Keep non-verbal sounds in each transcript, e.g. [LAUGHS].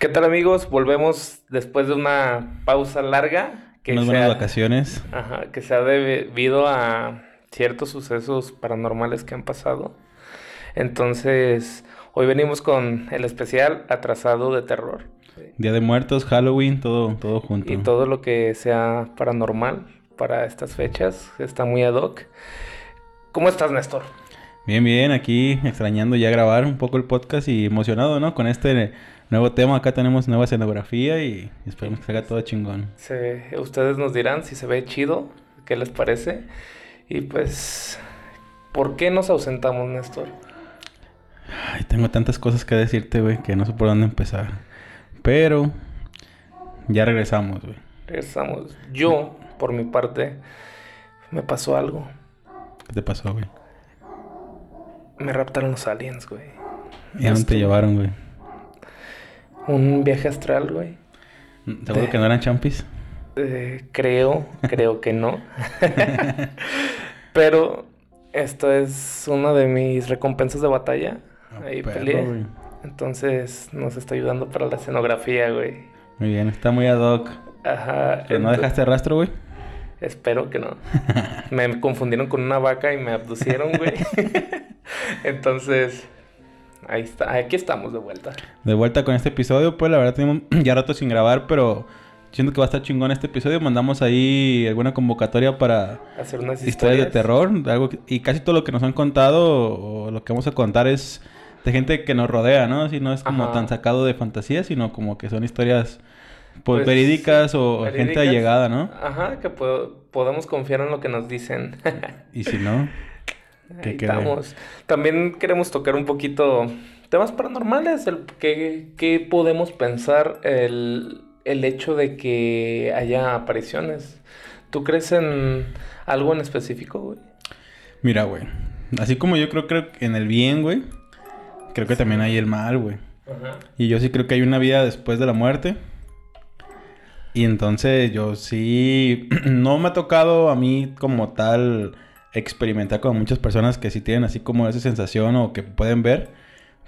¿Qué tal amigos? Volvemos después de una pausa larga. Que Unas buenas vacaciones. Ajá, que se ha debido a ciertos sucesos paranormales que han pasado. Entonces, hoy venimos con el especial atrasado de terror. Día de Muertos, Halloween, todo, todo junto. Y todo lo que sea paranormal para estas fechas. Está muy ad hoc. ¿Cómo estás, Néstor? Bien, bien, aquí extrañando ya grabar un poco el podcast y emocionado, ¿no? Con este nuevo tema, acá tenemos nueva escenografía y esperemos que salga todo chingón. Sí, ustedes nos dirán si se ve chido, qué les parece. Y pues, ¿por qué nos ausentamos, Néstor? Ay, tengo tantas cosas que decirte, güey, que no sé por dónde empezar. Pero ya regresamos, güey. Regresamos. Yo, por mi parte, me pasó algo. ¿Qué te pasó, güey? Me raptaron los aliens, güey. ¿Y a dónde te llevaron, güey? Un viaje astral, güey. ¿Seguro que no eran champis? Eh, creo, creo que no. [LAUGHS] Pero esto es una de mis recompensas de batalla. Ah, Ahí peleé. Entonces nos está ayudando para la escenografía, güey. Muy bien, está muy ad hoc. Ajá. ¿Que no dejaste rastro, güey? Espero que no. [LAUGHS] me confundieron con una vaca y me abducieron, güey. [LAUGHS] Entonces, ahí está. Aquí estamos de vuelta. De vuelta con este episodio. Pues la verdad tenemos [CLEARS THROAT] ya rato sin grabar, pero siento que va a estar chingón este episodio. Mandamos ahí alguna convocatoria para hacer unas historias, de terror. Algo y casi todo lo que nos han contado o lo que vamos a contar es de gente que nos rodea, ¿no? Si no es como tan sacado de fantasía, sino como que son historias pues, verídicas o gente allegada, ¿no? Ajá, que podemos confiar en lo que nos dicen. y si no, ¿qué estamos. También queremos tocar un poquito temas paranormales, el qué, podemos pensar el, el hecho de que haya apariciones. ¿Tú crees en algo en específico, güey? Mira, güey. Así como yo creo que en el bien, güey. Creo que también hay el mal, güey. Ajá. Y yo sí creo que hay una vida después de la muerte. Y entonces yo sí, [CLEARS THROAT] no me ha tocado a mí como tal experimentar con muchas personas que sí tienen así como esa sensación o que pueden ver,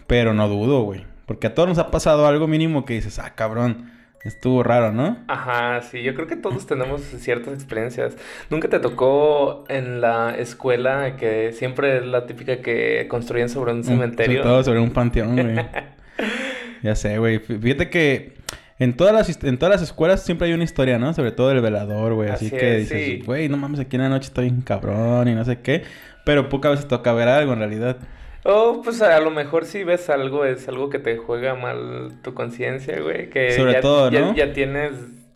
pero no dudo, güey. Porque a todos nos ha pasado algo mínimo que dices, ah, cabrón, estuvo raro, ¿no? Ajá, sí, yo creo que todos tenemos ciertas experiencias. ¿Nunca te tocó en la escuela que siempre es la típica que construyen sobre un cementerio? Sobre todo sobre un panteón, güey. [LAUGHS] ya sé, güey. Fíjate que en todas las, en todas las escuelas siempre hay una historia, ¿no? Sobre todo el velador, güey. Así, que dices, güey, no mames, aquí en la noche estoy bien cabrón y no sé qué. Pero pocas veces toca ver algo en realidad. Oh, pues a lo mejor si ves algo, es algo que te juega mal tu conciencia, güey. Que Sobre todo, ¿no? Ya, tienes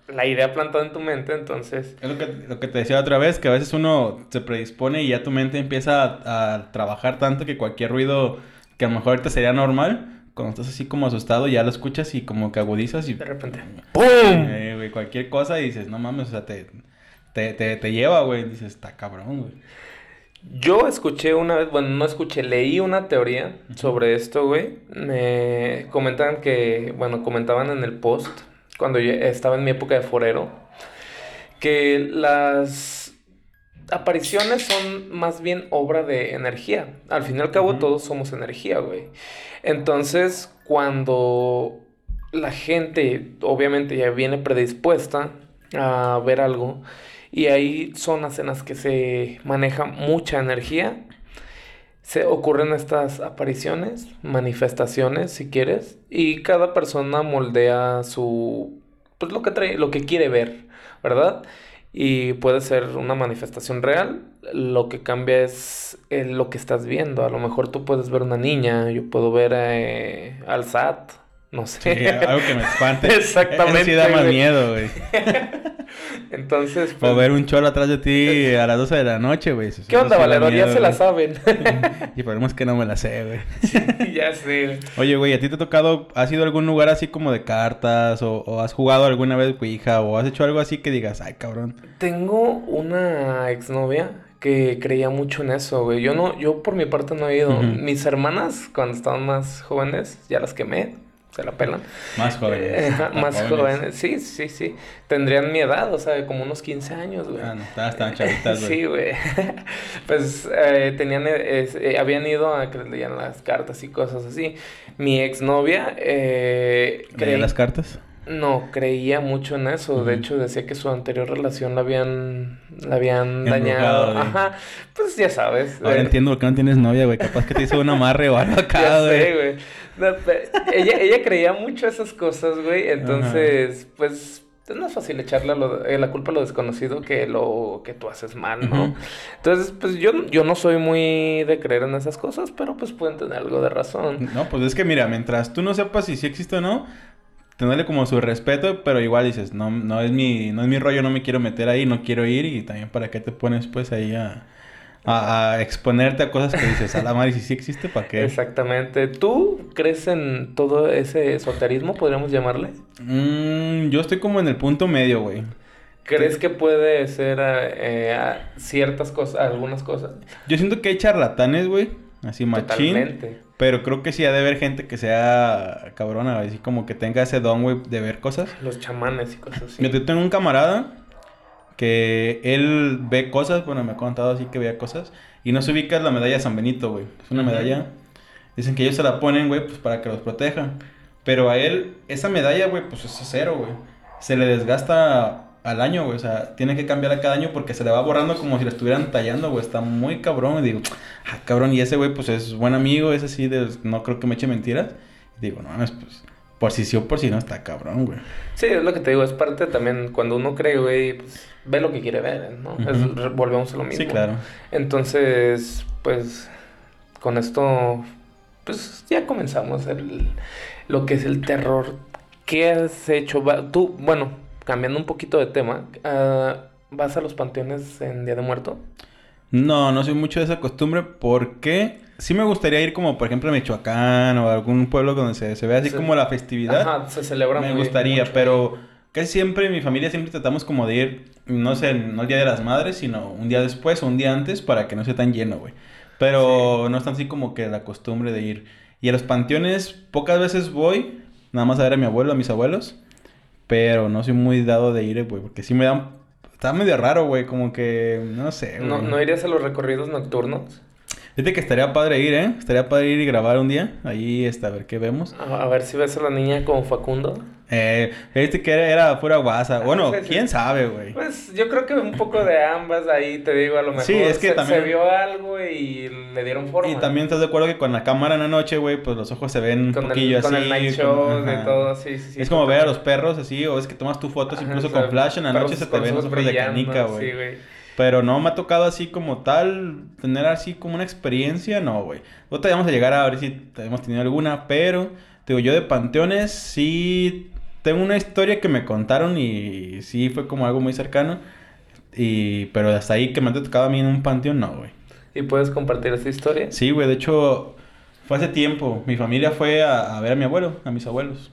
la idea plantada en tu mente, entonces... Es lo que, lo que te decía otra vez, que a veces uno se predispone y ya tu mente empieza a, a trabajar tanto que cualquier ruido que a lo mejor ahorita sería normal cuando estás así como asustado, ya lo escuchas y como que agudizas y... De repente... ¡Pum! Eh, güey, cualquier cosa y dices, no mames, o sea, te, te, te, lleva, güey. Dices, está cabrón, güey. Yo escuché una vez, bueno, no escuché, leí una teoría sobre esto, güey. Me comentaban que, bueno, comentaban en el post, cuando yo estaba en mi época de forero, que las apariciones son más bien obra de energía. Al fin y al cabo, todos somos energía, güey. Entonces, cuando la gente, obviamente, ya viene predispuesta a ver algo, y hay zonas en las que se maneja mucha energía, se ocurren estas apariciones, manifestaciones, si quieres, y cada persona moldea su, pues lo que trae, lo que quiere ver, ¿verdad? Y puede ser una manifestación real. Lo que cambia es eh, lo que estás viendo. A lo mejor tú puedes ver una niña, yo puedo ver eh, al SAT, no sé. algo que me espante. [LAUGHS] Exactamente. sí da más miedo, güey. [LAUGHS] Entonces. Pues, o ver un cholo atrás de ti a las 12 de la noche, güey. ¿Qué onda, Valedor? Ya se la saben. [LAUGHS] y esperemos que no me la sé, güey. [LAUGHS] Sí, ya sé. Oye, güey, ¿a ti te ha tocado, has ido a algún lugar así como de cartas? O, has jugado alguna vez hija ¿O has hecho algo así que digas, ay, cabrón? Tengo una exnovia que creía mucho en eso, güey. Yo no, yo por mi parte no he ido. Mis hermanas, cuando estaban más jóvenes, ya las quemé se la pelan. Más jóvenes. más jóvenes, sí, sí, sí. Tendrían mi edad, o sea, como unos 15 años, güey. Ah, no, estaban chavitas, güey. Sí, güey. [LAUGHS] pues eh, tenían, eh, habían ido a que les leían las cartas y cosas así. Mi exnovia... Eh, ¿Leía las cartas? No, creía mucho en eso. De hecho, decía que su anterior relación la habían, la habían dañado. Ajá. Pues ya sabes. Ahora entiendo por qué no tienes novia, güey. Capaz que te hizo un amarre o algo [LAUGHS] acá, güey. güey. ella, ella creía mucho esas cosas, güey. Entonces, pues no es fácil echarle eh, la culpa a lo desconocido que lo que tú haces mal, ¿no? Entonces, pues yo, yo no soy muy de creer en esas cosas, pero pues pueden tener algo de razón. No, pues es que mira, mientras tú no sepas si sí existe o no, tenerle como su respeto, pero igual dices, no, no es mi, no es mi rollo, no me quiero meter ahí, no quiero ir, y también para qué te pones pues ahí a, a, exponerte a cosas que dices, a la madre, si sí existe, ¿para qué? Exactamente. ¿Tú crees en todo ese esoterismo, podríamos llamarle? Mm, yo estoy como en el punto medio, güey. ¿Crees que puede ser eh, ciertas cosas, algunas cosas? Yo siento que hay charlatanes, güey. Así machín. Totalmente. Pero creo que sí ha de haber gente que sea cabrona, así como que tenga ese don, güey, de ver cosas. Los chamanes y cosas así. Yo tengo un camarada que él ve cosas, bueno, me ha contado así que veía cosas. Y no se ubica la medalla San Benito, güey. Es una medalla. Dicen que ellos se la ponen, güey, pues para que los protejan. Pero a él, esa medalla, güey, pues es cero, güey. Se le desgasta al año, güey. O sea, tiene que cambiarla cada año porque se le va borrando como si la estuvieran tallando, güey. Está muy cabrón. Y digo, ah, cabrón, y ese güey, pues es buen amigo, es así, de, no creo que me eche mentiras. Y digo, no, es pues, por si sí o por si no, está cabrón, güey. Sí, es lo que te digo, es parte también, cuando uno cree, güey, pues ve lo que quiere ver, ¿no? volvemos a lo mismo. Sí, claro. Entonces, pues, con esto, pues ya comenzamos el, lo que es el terror. ¿Qué has hecho? Tú, bueno, cambiando un poquito de tema, uh, ¿vas a los panteones en Día de Muerto? No, no soy mucho de esa costumbre porque sí me gustaría ir como por ejemplo a Michoacán o a algún pueblo donde se, se ve así como la festividad. Ajá, se celebra Me gustaría, pero casi siempre mi familia siempre tratamos como de ir, no sé, no el Día de las Madres, sino un día después o un día antes para que no sea tan lleno, güey. Pero no es tan así como que la costumbre de ir. Y a los panteones pocas veces voy, nada más a ver a mi abuelo, a mis abuelos. Pero no soy muy dado de ir, güey, porque sí me da... Está medio raro, güey, como que... No sé, güey. ¿No, ¿No irías a los recorridos nocturnos? Fíjate que estaría padre ir, ¿eh? Estaría padre ir y grabar un día. Ahí, está, a ver qué vemos. A, ver si ves a la niña con Facundo. Eh, viste que era, pura guasa. Bueno, quién sabe, güey. Pues yo creo que un poco de ambas ahí, te digo, a lo mejor. Sí, es que se, también. Se vio algo y le dieron forma. Y también estás de acuerdo que con la cámara en la noche, güey, pues los ojos se ven un poquillo así. Con el night show, de todo, sí, sí, sí. Es como ver a los perros así, o es que tomas tus fotos incluso con flash en la noche se te ven los ojos de canica, güey. Sí, güey. Pero no me ha tocado así como tal, tener así como una experiencia, no, güey. Otra vamos a llegar a ver si hemos tenido alguna, pero, digo, yo de panteones sí tengo una historia que me contaron y sí fue como algo muy cercano. Y, pero hasta ahí que me ha tocado a mí en un panteón, no, güey. ¿Y puedes compartir esa historia? Sí, güey, de hecho, fue hace tiempo. Mi familia fue a, ver a mi abuelo, a mis abuelos.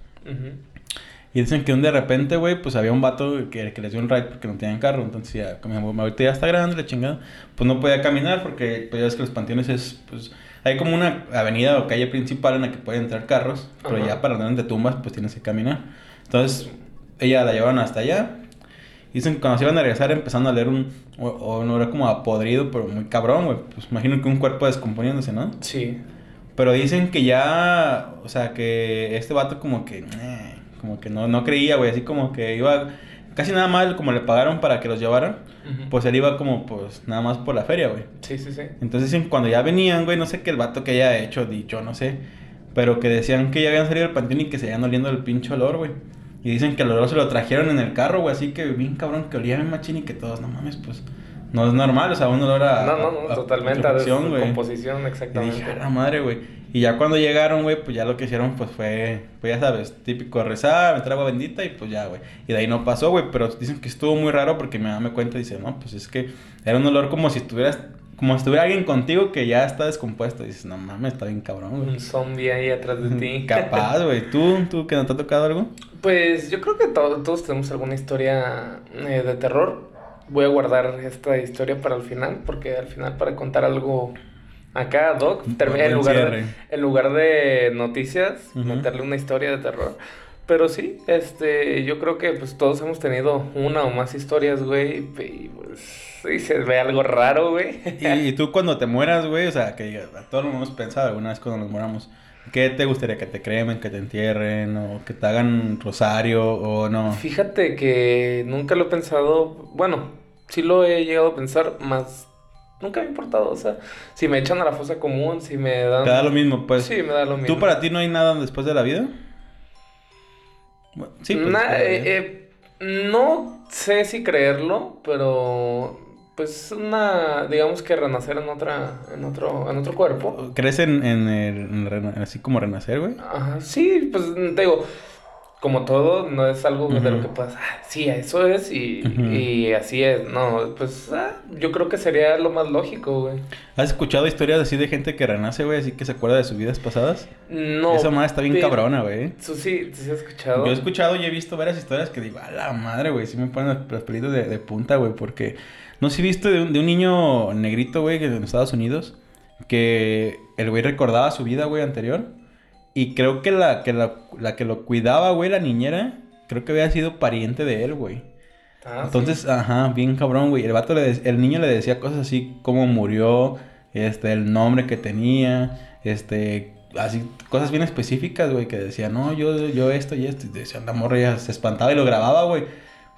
Y dicen que un de repente, güey, pues había un vato que, que les dio un ride porque no tenían carro. Entonces ya, como ahorita ya está grande, la chingada. Pues no podía caminar porque, pues ya ves que los panteones es, pues... Hay como una avenida o calle principal en la que pueden entrar carros. Pero ya para donde te tumbas, pues tienes que caminar. Entonces, ella la llevaron hasta allá. Dicen que cuando se iban a regresar empezando a leer un... O, no era como apodrido, pero muy cabrón, güey. Pues imagino que un cuerpo descomponiéndose, ¿no? Sí. Pero dicen que ya... O sea, que este vato como que... Eh, como que no, no creía, güey, así como que iba casi nada más como le pagaron para que los llevaran, pues él iba como pues nada más por la feria, güey. Sí, sí, sí. Entonces cuando ya venían, güey, no sé qué el vato que haya hecho, dicho, no sé, pero que decían que ya habían salido del panteón y que se habían oliendo el pinche olor, güey. Y dicen que el olor se lo trajeron en el carro, güey, así que bien cabrón que olía bien machín y que todos, no mames, pues no es normal, o sea, un olor a. No, no, no, totalmente. A composición, exactamente. Y dije, a la madre, güey. Y ya cuando llegaron, güey, pues ya lo que hicieron, pues fue, pues ya sabes, típico rezar, meter agua bendita y pues ya, güey. Y de ahí no pasó, güey, pero dicen que estuvo muy raro porque mi mamá me cuenta y dice, no, pues es que era un olor como si estuvieras, como si estuviera alguien contigo que ya está descompuesto. Y dices, no mames, está bien cabrón, güey. Un zombie ahí atrás de [LAUGHS] ti. Capaz, güey. ¿Tú, tú, que no te ha tocado algo? Pues yo creo que todos tenemos alguna historia eh, de terror voy a guardar esta historia para el final, porque al final para contar algo Acá, Doc, en lugar, de, en lugar de noticias, meterle una historia de terror. Pero sí, este, yo creo que pues todos hemos tenido una o más historias, güey, y pues sí se ve algo raro, güey. ¿Y, tú cuando te mueras, güey, o sea, que a todos hemos pensado alguna vez cuando nos moramos, ¿qué te gustaría que te cremen, que te entierren o que te hagan rosario o no? Fíjate que nunca lo he pensado, bueno, sí lo he llegado a pensar, más nunca me ha importado, o sea, si me echan a la fosa común, si me dan... Te da lo mismo, pues. Sí, me da lo mismo. ¿Tú para ti no hay nada después de la vida? Sí, pues, eh, eh, no sé si creerlo, pero pues una, digamos que renacer en otra, en otro, en otro cuerpo. ¿Crees en, en el, así como renacer, güey? Ajá, sí, pues te digo, como todo, no es algo de lo que pasa, ah, sí, eso es y, y así es. No, pues ah, yo creo que sería lo más lógico, güey. ¿Has escuchado historias así de gente que renace, güey, así que se acuerda de sus vidas pasadas? No. Esa madre está bien cabrona, güey. Eso sí, sí has escuchado. Yo he escuchado y he visto varias historias que digo, a la madre, güey, sí me ponen los pelitos de, de punta, güey, porque no sé si viste de un, de un niño negrito, güey, en Estados Unidos, que el güey recordaba su vida, güey, anterior. Y creo que la que, la, que lo cuidaba, güey, la niñera, creo que había sido pariente de él, güey. Ah, Entonces, ajá, bien cabrón, güey. El vato le el niño le decía cosas así como murió, este, el nombre que tenía, este, así, cosas bien específicas, güey, que decía, no, yo, yo esto y esto. Y decía, la morra ya se espantaba y lo grababa, güey.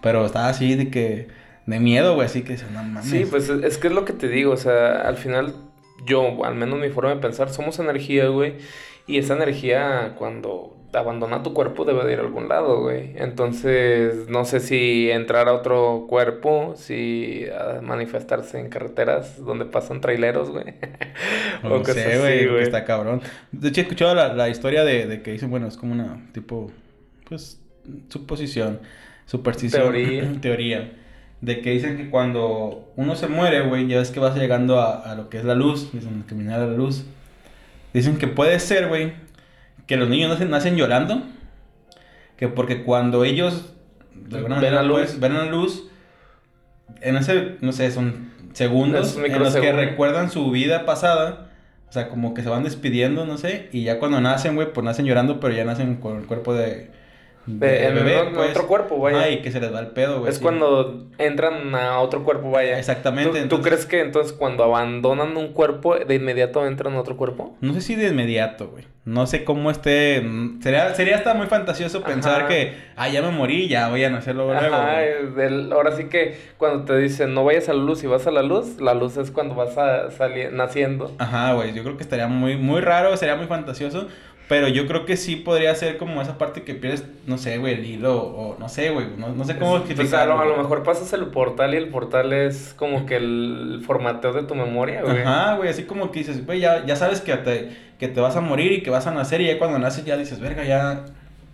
Pero estaba así de que, de miedo, güey, así que no mames. Sí, pues es que es lo que te digo, o sea, al final, yo, al menos mi forma de pensar, somos energía, güey. Y esa energía cuando abandona tu cuerpo debe de ir a algún lado, güey. Entonces, no sé si entrar a otro cuerpo, si manifestarse en carreteras donde pasan traileros, güey. [LAUGHS] o no sé, güey, está cabrón. De hecho, he escuchado la, la historia de, de, que dicen, bueno, es como una tipo, pues, suposición, superstición. Teoría. [LAUGHS] teoría. De que dicen que cuando uno se muere, güey, ya ves que vas llegando a, a lo que es la luz, dicen, caminar a la luz. Dicen que puede ser, güey, que los niños nacen, nacen llorando. Que porque cuando ellos de alguna ven, la luz. Pues, ven la luz, en ese, no sé, son segundos en los que recuerdan su vida pasada. O sea, como que se van despidiendo, no sé. Y ya cuando nacen, güey, pues nacen llorando, pero ya nacen con el cuerpo de, de, bebé, pues. otro cuerpo, vaya. Ay, que se les va el pedo, güey. Es cuando entran a otro cuerpo, vaya. Exactamente. ¿Tú, crees que entonces cuando abandonan un cuerpo, de inmediato entran a otro cuerpo? No sé si de inmediato, güey. No sé cómo esté. Sería, sería hasta muy fantasioso pensar que, ah, ya me morí, ya voy a nacer luego. Ajá, ahora sí que cuando te dicen no vayas a la luz y vas a la luz, la luz es cuando vas a salir naciendo. Ajá, güey. Yo creo que estaría muy, muy raro, sería muy fantasioso. Pero yo creo que sí podría ser como esa parte que pierdes, no sé, güey, el hilo, o no sé, güey, no, sé cómo explicarlo. Pues a, lo, a lo mejor pasas el portal y el portal es como que el formateo de tu memoria, güey. Ajá, güey, así como que dices, güey, ya, ya sabes que te, que te vas a morir y que vas a nacer, y ya cuando naces ya dices, verga, ya,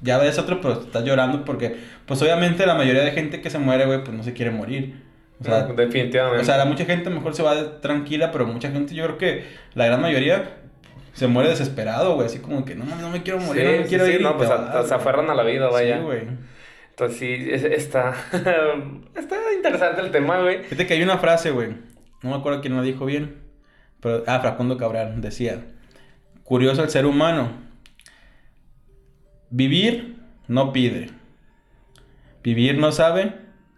ya ves otro, pero estás llorando porque, pues obviamente la mayoría de gente que se muere, güey, pues no se quiere morir. O sea, definitivamente. O sea, la mucha gente mejor se va tranquila, pero mucha gente, yo creo que la gran mayoría se muere desesperado, güey. Así como que no, no me quiero morir, no me quiero ir. No, pues se aferran a la vida, vaya. Sí, güey. Entonces sí, está. [LAUGHS] está interesante el tema, güey. Fíjate que hay una frase, güey. No me acuerdo quién la dijo bien. Pero, ah, Facundo Cabral decía: Curioso el ser humano. Vivir no pide. Vivir no sabe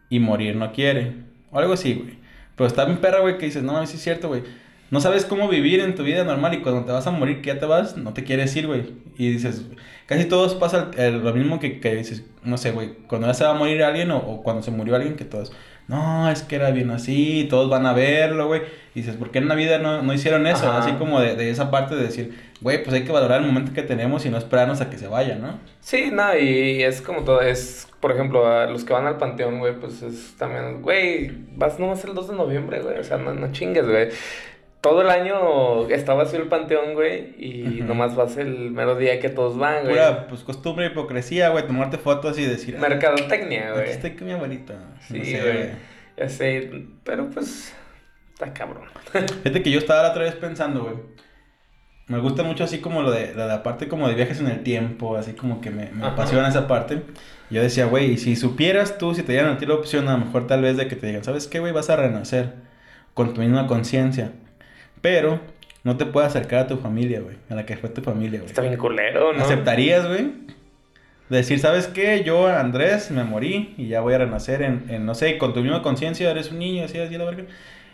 y morir no quiere. O algo así, güey. Pero está bien perra, güey, que dices, no, sí es cierto, güey no sabes cómo vivir en tu vida normal y cuando te vas a morir, que ya te vas, no te quieres ir, güey. Y dices, casi todos pasa lo mismo que, que, dices, no sé, güey, cuando ya se va a morir alguien o, cuando se murió alguien, que todos, no, es que era bien así, todos van a verlo, güey. Y dices, ¿por qué en la vida no, no hicieron eso? Así como de, de, esa parte de decir, güey, pues hay que valorar el momento que tenemos y no esperarnos a que se vaya, ¿no? Sí, no, y es como todo, es, por ejemplo, a los que van al panteón, güey, pues es también, güey, vas nomás el 2 de noviembre, güey, o sea, no, no chingues, güey todo el año estaba así el panteón, güey, y nomás vas el mero día que todos van, güey. Pura, pues, costumbre, hipocresía, güey, tomarte fotos y decir... Mercadotecnia, güey. Aquí estoy con mi abuelita. Sí, güey. Ya sé, pero pues... Está cabrón. [LAUGHS] Fíjate que yo estaba la otra vez pensando, güey. Me gusta mucho así como lo de la, parte como de viajes en el tiempo, así como que me, me apasiona esa parte. Yo decía, güey, si supieras tú, si te dieran a ti la opción, a lo mejor tal vez de que te digan, ¿sabes qué, güey? Vas a renacer con tu misma conciencia. Pero no te puede acercar a tu familia, güey. A la que fue tu familia, güey. Está bien culero, ¿no? ¿Aceptarías, güey? Decir, ¿sabes qué? Yo, Andrés, me morí y ya voy a renacer en, en no sé, con tu misma conciencia, eres un niño, así, así, la verga.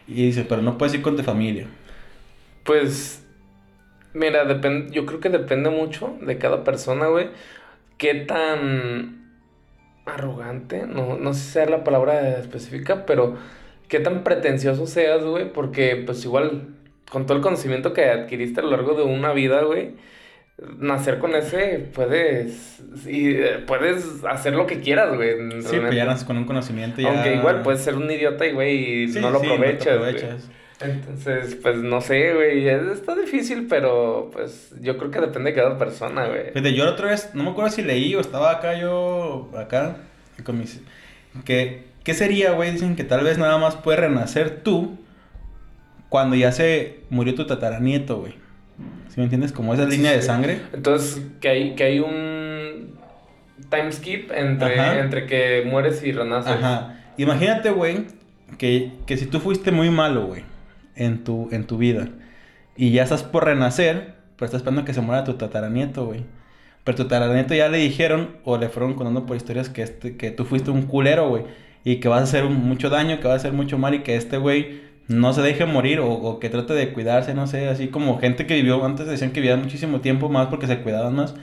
Y dice, pero no puedes ir con tu familia. Pues, mira, depende, yo creo que depende mucho de cada persona, güey. Qué tan arrogante, no, no sé si sea la palabra específica, pero qué tan pretencioso seas, güey, porque pues igual, con todo el conocimiento que adquiriste a lo largo de una vida, güey, nacer con ese, puedes, y, puedes hacer lo que quieras, güey. Sí, pues ya naces con un conocimiento ya... Aunque igual puedes ser un idiota y, güey, Sí, no lo sí, no aprovechas, güey. aprovechas. Entonces, pues no sé, güey, es- está difícil, pero pues yo creo que depende de cada persona, güey. Fíjate, yo la otra vez, no me acuerdo si leí o estaba acá yo, acá, con mis... Que, ¿Qué sería, güey? Dicen que tal vez nada más puedes renacer tú cuando ya se murió tu tataranieto, güey. ¿Sí me entiendes? Como esa línea de sangre. Entonces, que hay, que hay un time skip entre, Ajá. entre que mueres y renaces. Ajá. Imagínate, güey, que, que si tú fuiste muy malo, güey, en tu, en tu vida, y ya estás por renacer, pero estás esperando que se muera tu tataranieto, güey. Pero tu tataranieto ya le dijeron, o le fueron contando por historias, que, este, que tú fuiste un culero, güey, y que vas a hacer un- mucho daño, que vas a hacer mucho mal, y que este güey no se deje morir, o, o que trate de cuidarse, no sé, así como gente que vivió, antes decían que vivían muchísimo tiempo más porque se cuidaban más,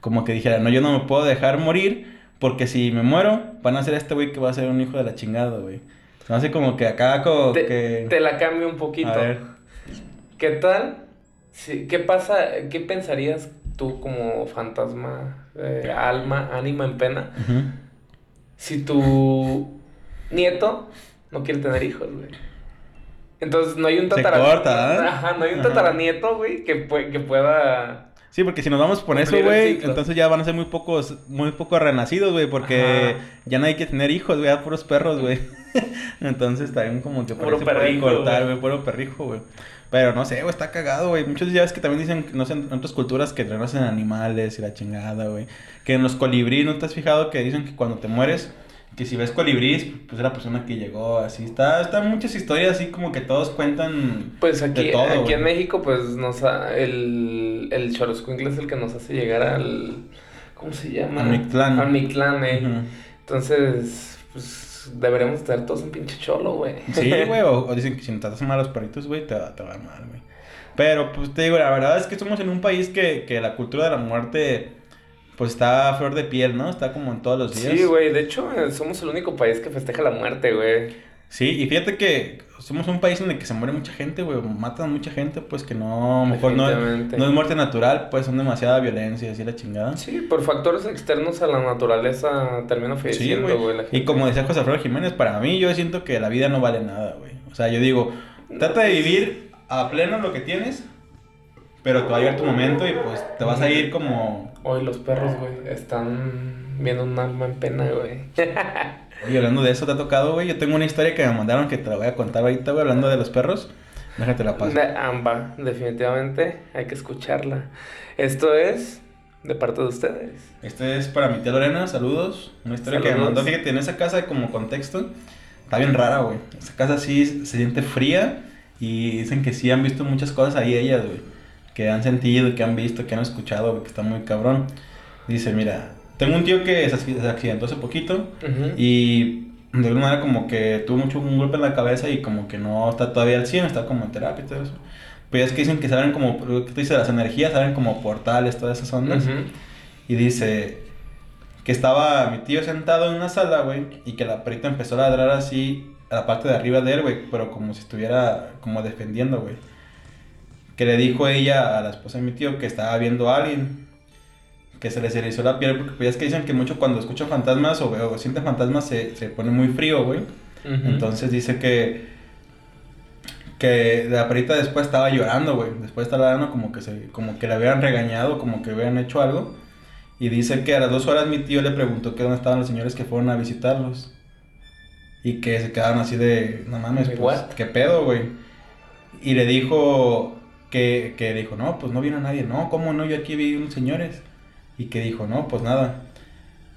como que dijera, no, yo no me puedo dejar morir, porque si me muero, van a ser este güey que va a ser un hijo de la chingada, güey. Hace como que acá como Te, que... te la cambio un poquito. A ver. ¿Qué tal? si- ¿Qué pasa? ¿Qué pensarías tú como fantasma, eh, alma, ánima en pena? Si tu nieto no quiere tener hijos, güey. Entonces no hay un tataranieto. ¿eh? Ajá, no hay un tataranieto, güey, que, pue- que pueda. Sí, porque si nos vamos por eso, güey, entonces ya van a ser muy pocos, muy pocos renacidos, güey, porque Ajá. ya no hay que tener hijos, güey, puros perros, güey. [LAUGHS] entonces también como que Puro perrijo, cortar, güey. puro perrijo, güey. Pero no sé, güey, está cagado, güey. Muchos ya ves que también dicen, no sé, en otras culturas que renacen animales y la chingada, güey. Que en los colibríes, ¿no te has fijado que dicen que cuando te mueres, que si ves colibríes, pues es la persona que llegó, así. Está, están muchas historias así como que todos cuentan Pues aquí, de todo, aquí güey. en México, pues nos ha- el, el Xoloscuincle es el que nos hace llegar al. ¿Cómo se llama? Al Mictlán. Al Mictlán, eh. Entonces, pues deberíamos tener todos un pinche cholo, güey. Sí, [LAUGHS] güey, o, o dicen que si no tratas mal a los perritos, güey, te, va- te va a mal, güey. Pero, pues te digo, la verdad es que somos en un país que, que la cultura de la muerte, pues está a flor de piel, ¿no? Está como en todos los días. Sí, güey. De hecho, eh, somos el único país que festeja la muerte, güey. Sí, y fíjate que somos un país en el que se muere mucha gente, güey, matan mucha gente, pues que no, mejor no, no es muerte natural, pues son demasiada violencia, así la chingada. Sí, por factores externos a la naturaleza termina falleciendo, güey. Y como decía José Alfredo Jiménez, para mí yo siento que la vida no vale nada, güey. O sea, yo digo, trata de vivir a pleno lo que tienes, pero te va a llegar tu momento y pues te vas a ir como... Hoy los perros, güey, están viendo un alma en pena, güey. [LAUGHS] Oye, hablando de eso, ¿te ha tocado, güey? Yo tengo una historia que me mandaron que te la voy a contar ahorita, güey, hablando de los perros. Déjate la paso. De Amba, definitivamente hay que escucharla. Esto es de parte de ustedes. Este es para mi tía Lorena, saludos. Una historia que me mandó, fíjate, en esa casa como contexto. Está bien rara, güey. Esa casa sí se siente fría y dicen que sí han visto muchas cosas ahí ellas, güey. Que han sentido, que han visto, que han escuchado, que está muy cabrón. Dice, mira, tengo un tío que se acc- se accidentó hace poquito y de alguna manera como que tuvo mucho un golpe en la cabeza y como que no está todavía al 100, está como en terapia y todo eso. Pero es que dicen que saben como, ¿qué te dice? Las energías, saben como portales, todas esas ondas. Y dice que estaba mi tío sentado en una sala, güey, y que la perrita empezó a ladrar así a la parte de arriba de él, güey, pero como si estuviera como defendiendo, güey. Que le dijo ella a la esposa de mi tío que estaba viendo a alguien, que se les erizó la piel, porque pues es que dicen que mucho cuando escuchan fantasmas o, o sienten fantasmas se, se pone muy frío, güey. Ujú. Entonces dice que que la perrita después estaba llorando, güey. Después estaba llorando como que se como que le habían regañado, como que habían hecho algo. Y dice que a las dos horas mi tío le preguntó que dónde estaban los señores que fueron a visitarlos. Y que se quedaron así de, no mames, pues? ¿qué pedo, güey? Y le dijo que, que dijo, no, pues no vino nadie. No, ¿cómo no? Yo aquí vi unos señores. Y que dijo, no, pues nada.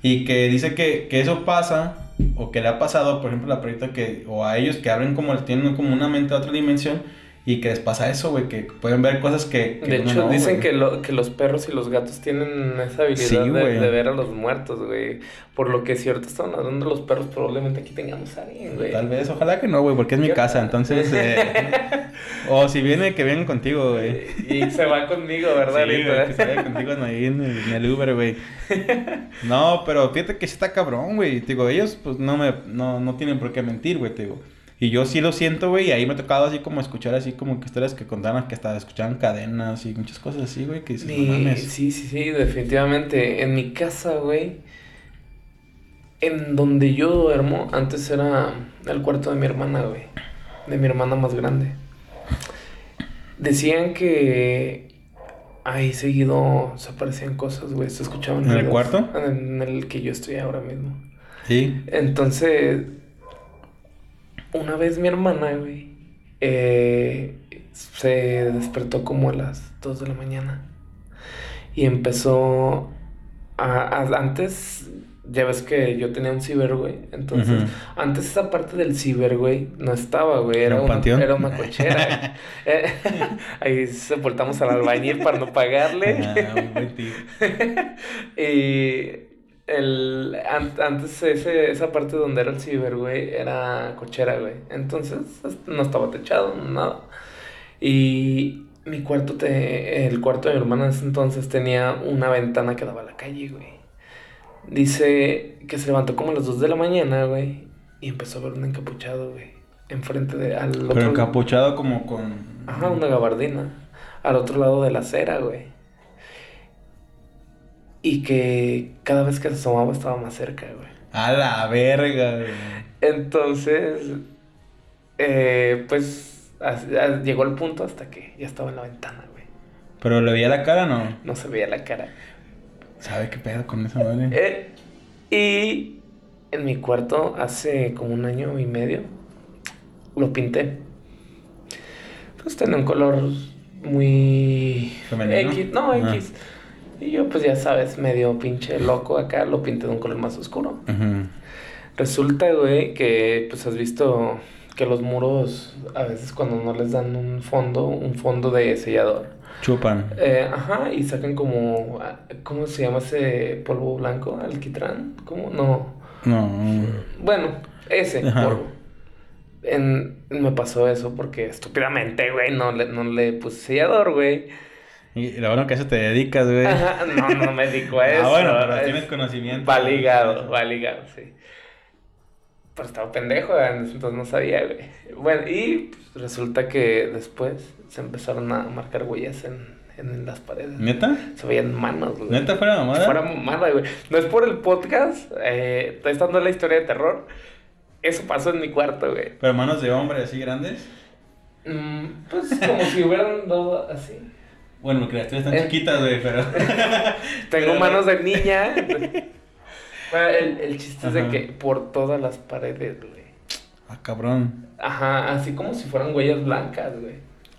Y que dice que, que eso pasa, o que le ha pasado, por ejemplo, la perrita que, o a ellos que abren como, tienen como una mente a otra dimensión, y que les pasa eso, güey, que pueden ver cosas que... de hecho, dicen que, lo, que los perros y los gatos tienen esa habilidad de, ver a los muertos, güey. Por lo que si ahorita están hablando de los perros, probablemente aquí tengamos a alguien, güey. Tal vez, ojalá que no, güey, porque es mi casa, entonces... Eh, [LAUGHS] o si viene, que vengan contigo, güey. Y se va conmigo, ¿verdad? Sí, que se vaya contigo ahí en el, en el Uber, güey. No, pero fíjate que sí está cabrón, güey. Digo, ellos pues no me... No, no tienen por qué mentir, güey, te digo. Y yo sí lo siento, güey, y ahí me ha tocado así como escuchar así como que historias que contaban que hasta escuchaban cadenas y muchas cosas así, güey, que sí, Sí, sí, sí, definitivamente. En mi casa, güey, en donde yo duermo, antes era el cuarto de mi hermana, güey, de mi hermana más grande. Decían que ahí seguido se aparecían cosas, güey, se escuchaban. ¿En el cuarto? En el que yo estoy ahora mismo. Sí. Entonces una vez mi hermana, güey, eh, se despertó como a las 2 de la mañana. Y empezó a, antes, ya ves que yo tenía un ciber, güey. Entonces, antes esa parte del ciber, güey, no estaba, güey. Era, un una, era una cochera. [LAUGHS] Eh, [LAUGHS] ahí voltamos al albañil para no pagarle. Ah, buen tío. [LAUGHS] y el, antes ese, esa parte donde era el ciber, güey, era cochera, güey. Entonces no estaba techado, nada. Y mi cuarto, te, el cuarto de mi hermana en ese entonces tenía una ventana que daba a la calle, güey. Dice que se levantó como a las 2 de la mañana, güey, y empezó a ver un encapuchado, güey, enfrente de al otro... Pero encapuchado como con... Ajá, una gabardina. Al otro lado de la acera, güey. Y que cada vez que se asomaba estaba más cerca, güey. A la verga, güey. Entonces, eh, pues llegó el punto hasta que ya estaba en la ventana, güey. ¿Pero le veía la cara o no? No se veía la cara. ¿Sabe qué pedo con esa madre? Eh, y en mi cuarto hace como un año y medio lo pinté. Pues tenía un color muy... ¿Femenino? X, no, X. Y yo, pues ya sabes, medio pinche loco acá, lo pinté de un color más oscuro. Resulta, güey, que pues has visto que los muros a veces cuando no les dan un fondo, un fondo de sellador. Chupan. Eh, ajá, y sacan como, ¿cómo se llama ese polvo blanco? ¿Alquitrán? ¿Cómo? No. No. Bueno, ese polvo. En, me pasó eso porque estúpidamente, güey, no le, no le puse sellador, güey. Y lo bueno que a eso te dedicas, güey. no, no me dedico a eso. Ah, bueno, pero tienes conocimiento. Va ligado, va ligado, sí. Pero estaba pendejo, entonces no sabía, güey. Bueno, y pues, resulta que después se empezaron a marcar huellas en, en las paredes. ¿Neta? Se veían manos, güey. ¿Neta fuera mamada? Fuera mamada, güey. No es por el podcast, eh, está la historia de terror. Eso pasó en mi cuarto, güey. ¿Pero manos de hombre así grandes? Mm, pues como si hubieran dado así. Bueno, las criaturas están eh. chiquitas, güey, pero. [LAUGHS] Tengo manos de niña. bueno, el, el chiste es de que por todas las paredes, güey. Ah, cabrón. Ajá, así como si fueran huellas blancas, güey.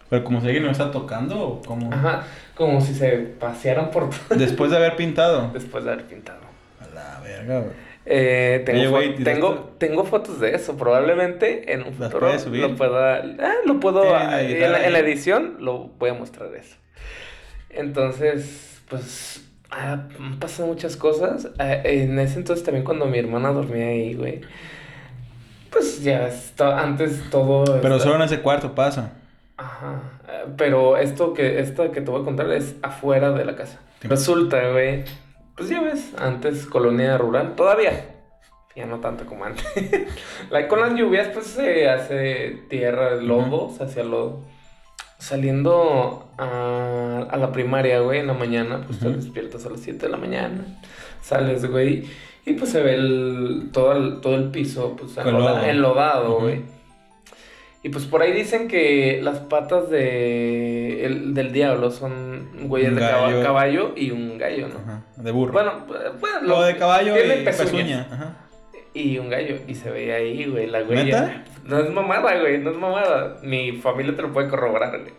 Pero como si alguien me está tocando o como. Ajá, como si se pasearan por todo. Después de haber pintado. [LAUGHS] Después de haber pintado. A la verga, güey. Eh, tengo, tengo, tengo, fotos de eso. Probablemente en un futuro lo pueda. Ah, lo puedo. en, la, edición lo voy a mostrar eso. Entonces, pues, han pasado muchas cosas. Eh, en ese entonces también cuando mi hermana dormía ahí, güey. Pues ya, antes todo... Pero solo en ese cuarto pasa. Ajá. Eh, pero esto que, esto que te voy a contar es afuera de la casa. Resulta, güey. Pues ya ves, antes colonia rural, todavía. Ya no tanto como antes. [LAUGHS] con las lluvias, pues se hace tierra, lodo, se hacía lodo saliendo a, a, la primaria, güey, en la mañana, pues te despiertas a las 7 de la mañana, sales, güey, y pues se ve el, todo, el, todo el piso, pues enlodado, güey. Y pues por ahí dicen que las patas de el, del diablo son huellas de caballo, y un gallo, ¿no? Ajá. De burro. Bueno, pues, bueno lo, de caballo y pezuña. Ajá. Y un gallo. Y se veía ahí, güey, la huella. No es mamada, güey, no es mamada. Mi familia te lo puede corroborar, güey.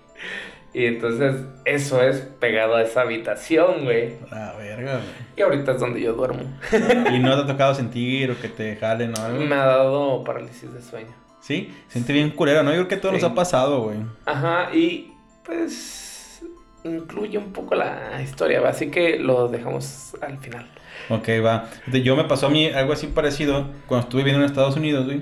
Y entonces, eso es pegado a esa habitación, güey. La verga, güey. Y ahorita es donde yo duermo. [LAUGHS] ¿Y no te ha tocado sentir o que te jalen o algo? Me ha dado parálisis de sueño. Sí, siente bien culero, ¿no? Yo creo que todo nos ha pasado, güey. Ajá, y pues incluye un poco la historia, así que lo dejamos al final. Ok, va. Yo me pasó a mí algo así parecido cuando estuve viviendo en Estados Unidos, güey.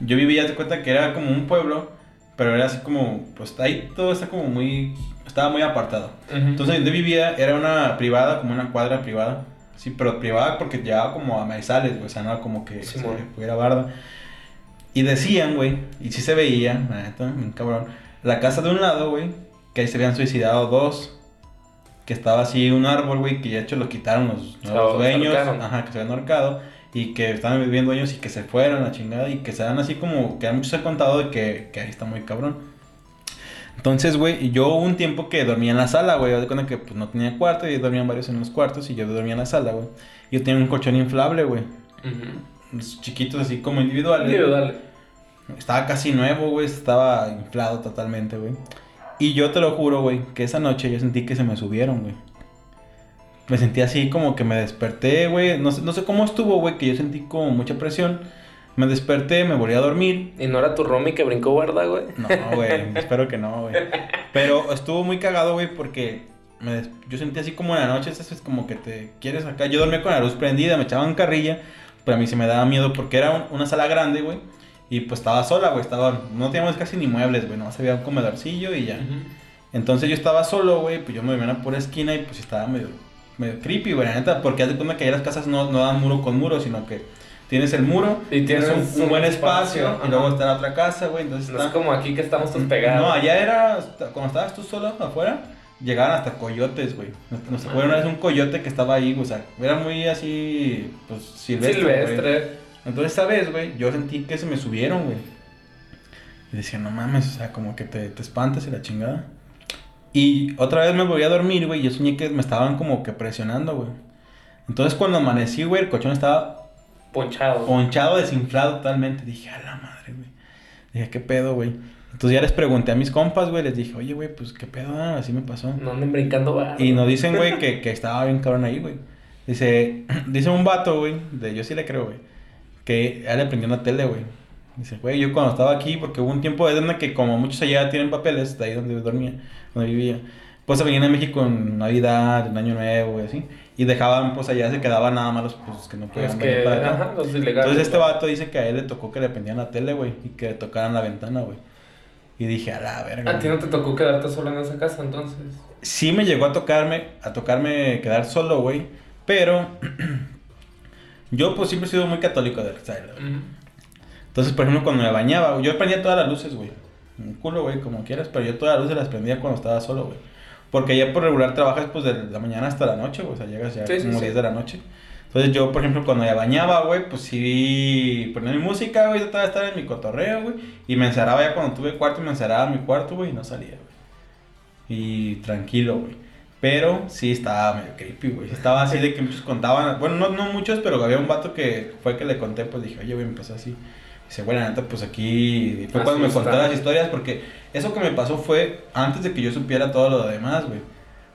Yo vivía, te cuenta que era como un pueblo, pero era así como, pues ahí todo está como muy, estaba muy apartado. Entonces donde vivía era una privada, como una cuadra privada. Sí, pero privada porque llegaba como a maizales, güey, o sea, no como que sí, se barda. Y decían, güey, y sí se veía, un cabrón, la casa de un lado, güey, que ahí se habían suicidado dos. Que estaba así un árbol, güey, que de hecho lo quitaron los, dueños. Ajá, que se habían ahorcado. Y que estaban viviendo ellos y que se fueron a chingada. Y que se dan así como, que a muchos se han contado de que, que ahí está muy cabrón. Entonces, güey, yo un tiempo que dormía en la sala, güey. de cuenta que pues, no tenía cuarto y dormían varios en los cuartos y yo dormía en la sala, güey. Yo tenía un colchón inflable, güey chiquitos así como individuales. Individuales. Estaba casi nuevo, güey. Estaba inflado totalmente, güey. Y yo te lo juro, güey, que esa noche yo sentí que se me subieron, güey. Me sentí así como que me desperté, güey. No sé, no sé cómo estuvo, güey, que yo sentí como mucha presión. Me desperté, me volví a dormir. ¿Y no era tu Romy que brincó guarda, güey? No, güey, [LAUGHS] espero que no, güey. Pero estuvo muy cagado, güey, porque me yo sentí así como en la noche, es como que te quieres acá. Yo dormía con la luz prendida, me echaban carrilla. Pero a mí se me daba miedo porque era una sala grande, güey. Y pues estaba sola, güey. Estaba, no teníamos casi ni muebles, güey. Nomás había un comedorcillo y ya. Entonces yo estaba solo, güey. Pues yo me dormía por esquina y pues estaba medio, medio creepy, güey. La neta, porque haz de cuenta que ahí las casas no, no dan muro con muro, sino que tienes el muro y tienes un, buen espacio, y luego está la otra casa, güey. Entonces no es como aquí que estamos todos pegados. No, allá era, cuando estabas tú solo afuera, llegaban hasta coyotes, güey. Nos tocó una vez un coyote que estaba ahí, o sea, era muy así, pues silvestre. Silvestre. Entonces, esa vez, güey, yo sentí que se me subieron, güey. Y decía, no mames, o sea, como que te, te espantas y la chingada. Y otra vez me volví a dormir, güey, y yo soñé que me estaban como que presionando, güey. Entonces, cuando amanecí, güey, el colchón estaba... Ponchado. Ponchado, desinflado totalmente. Dije, a la madre, güey. Dije, ¿qué pedo, güey? Entonces ya les pregunté a mis compas, güey, les dije, oye, güey, pues qué pedo, así me pasó. No anden brincando, va. Y nos dicen, güey, [LAUGHS] que, que estaba bien cabrón ahí, güey. Dice, [CLEARS THROAT] dice un vato, güey, de yo sí le creo, güey, que él le prendió una tele, güey. Dice, güey, yo cuando estaba aquí, porque hubo un tiempo de donde que como muchos allá tienen papeles, de ahí donde dormía, donde vivía, pues se venían a México en Navidad, en Año Nuevo y así. Y dejaban, pues allá se quedaban nada más los pues, que no podían venir para acá. Entonces este vato dice que a él le tocó que le prendían la tele, güey, y que le tocaran la ventana, güey. Y dije, a la verga. ¿A ti no te tocó quedarte solo en esa casa entonces? Sí me llegó a tocarme, a tocarme quedar solo, güey. Pero [CLEARS THROAT] yo pues siempre he sido muy católico de ¿sabes? Entonces, por ejemplo, cuando me bañaba, yo prendía todas las luces, güey. Un culo, güey, como quieras, pero yo todas las luces las prendía cuando estaba solo, güey. Porque ya por regular trabajas pues de la mañana hasta la noche, güey. O sea, llegas ya como 10 de la noche. Entonces yo, por ejemplo, cuando me bañaba, güey, pues sí ponía mi música, güey, trataba de estar en mi cotorreo, güey. Y me encerraba ya cuando tuve cuarto, me encerraba en mi cuarto, güey, y no salía, güey. Y tranquilo, güey. Pero sí estaba medio creepy, güey. Estaba así de que muchos contaban, bueno, no, no muchos, pero había un vato que fue que le conté, pues dije, oye, güey, me pasó así. dice, bueno, neta, pues aquí fue cuando me conté las historias, porque eso que me pasó fue antes de que yo supiera todo lo demás, güey.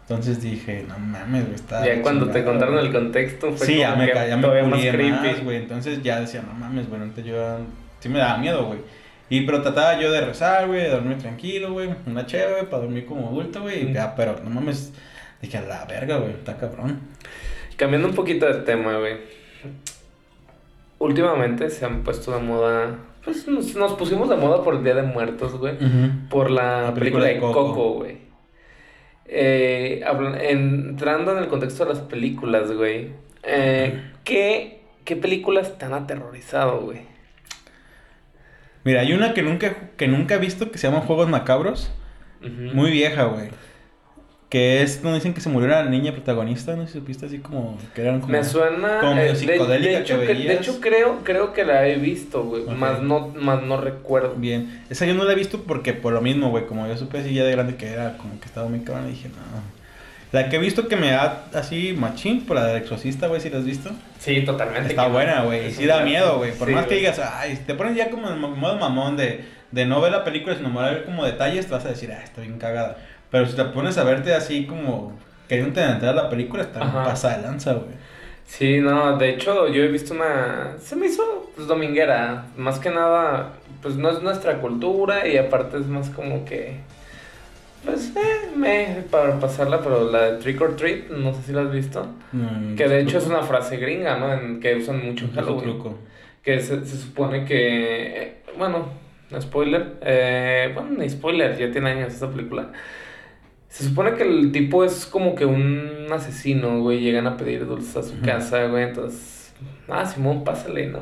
Entonces dije, no mames, güey, está. Ya cuando te contaron el contexto fue sí, ya me, ya me más creepy. güey. Entonces ya decía, no mames, güey, antes yo sí me daba miedo, güey. Y pero trataba yo de rezar, güey, de dormir tranquilo, güey, una chévere, para dormir como adulto, güey. ya, pero no mames, dije, a la verga, güey, está cabrón. Cambiando un poquito de tema, güey. Últimamente se han puesto de moda pues nos, pusimos de moda por el Día de Muertos, güey. Por la, película, de Coco, güey. Eh, entrando en el contexto de las películas, güey. Eh, ¿qué, ¿Qué películas te han aterrorizado, güey? Mira, hay una que nunca, que nunca he visto que se llama Juegos Macabros. Muy vieja, güey. Que es donde dicen que se murió la niña protagonista, no sé si supiste así como que eran como. Me suena. Como eh, psicodélica de, hecho, que, de hecho, creo, creo que la he visto, güey. Más, no, más no recuerdo. Bien. Esa yo no la he visto porque por lo mismo, güey. Como yo supe así ya de grande que era como que estaba muy cabrón, y dije, no. La que he visto que me da así machín, por la del exorcista, güey, si la has visto. Sí, totalmente. Está buena, güey. Sí da miedo, güey. Por más que digas, ay, te pones ya como en modo mamón de, de no ver la película, sino ver como detalles, te vas a decir, ah, está bien cagada. Pero si te pones a verte así como queriendo entrar a la película, está pasa de lanza, güey. Sí, no, de hecho yo he visto una... Se me hizo pues, dominguera, más que nada, pues no es nuestra cultura y aparte es más como que... Pues, eh, me, para pasarla, pero la de Trick or Treat, no sé si la has visto. Mm, que de hecho es una frase gringa, ¿no? En, que usan mucho en truco, Halloween. truco. Que se, se supone que... eh, bueno, spoiler. Eh, bueno, ni spoiler, ya tiene años esa película. Se supone que el tipo es como que un asesino, güey. Llegan a pedir dulces a su casa, güey. Entonces, ah, Simón, pásale, ¿no?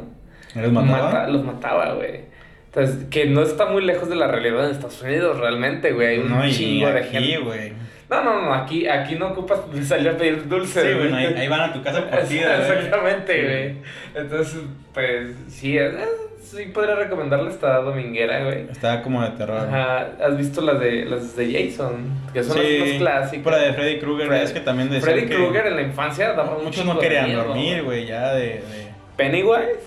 ¿Los mataba? Mata- los mataba, güey. Entonces, que no está muy lejos de la realidad en Estados Unidos, realmente, güey. Hay un no, chingo de gente. güey. No, no, no, aquí, aquí no ocupas [LAUGHS] salir a pedir dulces. Sí, bueno, ahí, ahí van a tu casa [LAUGHS] por ti. Exactamente, güey. Entonces, pues, sí, eh, sí podría recomendarle esta dominguera, güey. Estaba como de terror. Ajá, ¿has visto las de las de Jason? Que son las más clásicas. Por la de Freddy Krueger, Fred- es que también decían Freddy Krueger en la infancia daba muchos no de querían miedo, dormir, güey, ya de, de... Pennywise.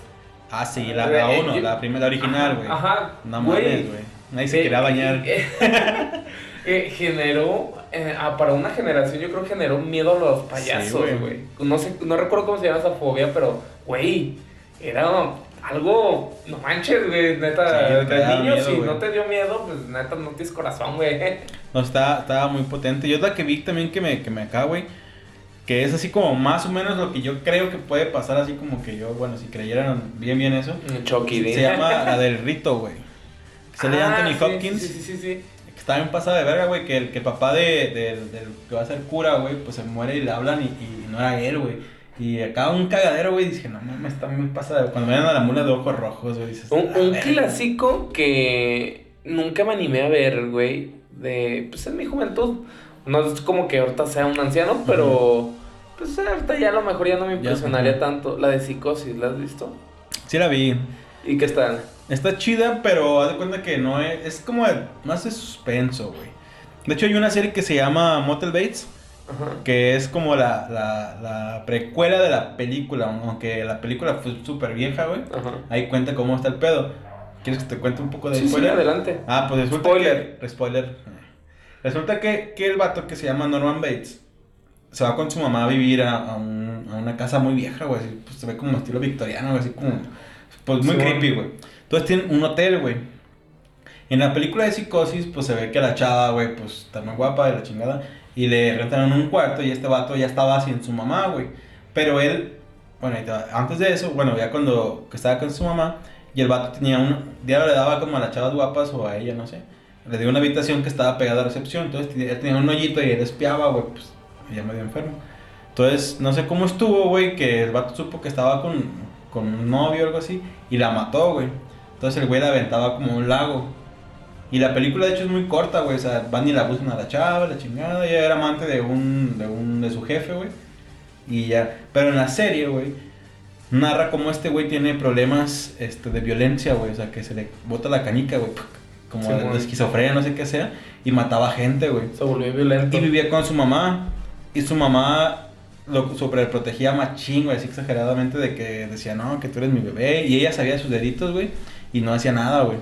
Ah, sí, la, la Eh, uno, yo- la primera, la original, güey. Ajá, No mames, güey. Nadie se Eh, quería bañar. eh, [LAUGHS] eh, generó, eh, ah, para una generación, yo creo que generó miedo a los payasos, güey. güey. no sé, no recuerdo cómo se llama esa fobia, pero, güey, era algo, no manches, güey, neta, Sí, te de daba niño, miedo, si no te dio miedo, pues neta, no tienes corazón, güey. No, estaba, estaba muy potente. Y otra que vi también que me, que me acá, güey. Que es así como más o menos lo que yo creo que puede pasar, así como que yo, bueno, si creyeran bien, bien eso. Chucky, Se dime. llama la del rito, güey. Sale Ah, Anthony sí, Hopkins. Sí, sí, sí, sí. Que está bien pasada de verga, güey. Que el, que el papá de, del- del que va a ser cura, güey, pues se muere y le hablan y, y no era él, güey. Y acá un cagadero, güey. Dije, no mames, está muy pasada. Cuando ven a la mula de ojos rojos, güey, dices. Un, "Ah, un verga". clásico que nunca me animé a ver, güey, de, pues en mi juventud. No es como que ahorita sea un anciano, pero pues ahorita ya a lo mejor ya no me impresionaría ujú. tanto. La de psicosis, ¿la has visto? Sí la vi. ¿Y qué tal? Está chida, pero haz de cuenta que no es. Es como más de suspenso, güey. De hecho, hay una serie que se llama Motel Bates. Ajá. Que es como la, la, la precuela de la película. Aunque la película fue súper vieja, güey. Ahí cuenta cómo está el pedo. ¿Quieres que te cuente un poco de Sí, sí, spoiler? adelante. Ah, pues resulta Spoiler. que... Spoiler. Resulta que, que el vato que se llama Norman Bates se va con su mamá a vivir a, a un- a una casa muy vieja, güey. Pues se ve como estilo victoriano, güey, así como... Pues muy Sí, creepy, güey. Entonces tienen un hotel, güey. En la película de Psicosis, pues se ve que la chava, güey, pues está muy guapa de la chingada. Y le rentaron un cuarto y este vato ya estaba sin su mamá, güey. Pero él, bueno, antes de eso, bueno, ya cuando que estaba con su mamá, y el vato tenía un, ya le daba como a las chavas guapas o a ella, no sé. Le dio una habitación que estaba pegada a la recepción, entonces tenía, tenía un hoyito y él espiaba, güey, pues ella medio enfermo. Entonces, no sé cómo estuvo, güey, que el vato supo que estaba con, con un novio o algo así, y la mató, güey. Entonces el güey la aventaba como un lago. Y la película de hecho es muy corta, güey. O sea, van y la buscan a la chava, la chingada. Ella era amante de un, de un, de su jefe, güey. Y ya. Pero en la serie, güey, narra cómo este güey tiene problemas este, de violencia, güey. O sea, que se le bota la canica, güey. Como Sí, de, esquizofrenia, no sé qué sea. Y mataba gente, güey. Se volvió violento. Y vivía con su mamá. Y su mamá lo sobreprotegía machín, güey, así exageradamente de que decía, no, que tú eres mi bebé. Y ella sabía sus deditos, güey, y no hacía nada, güey.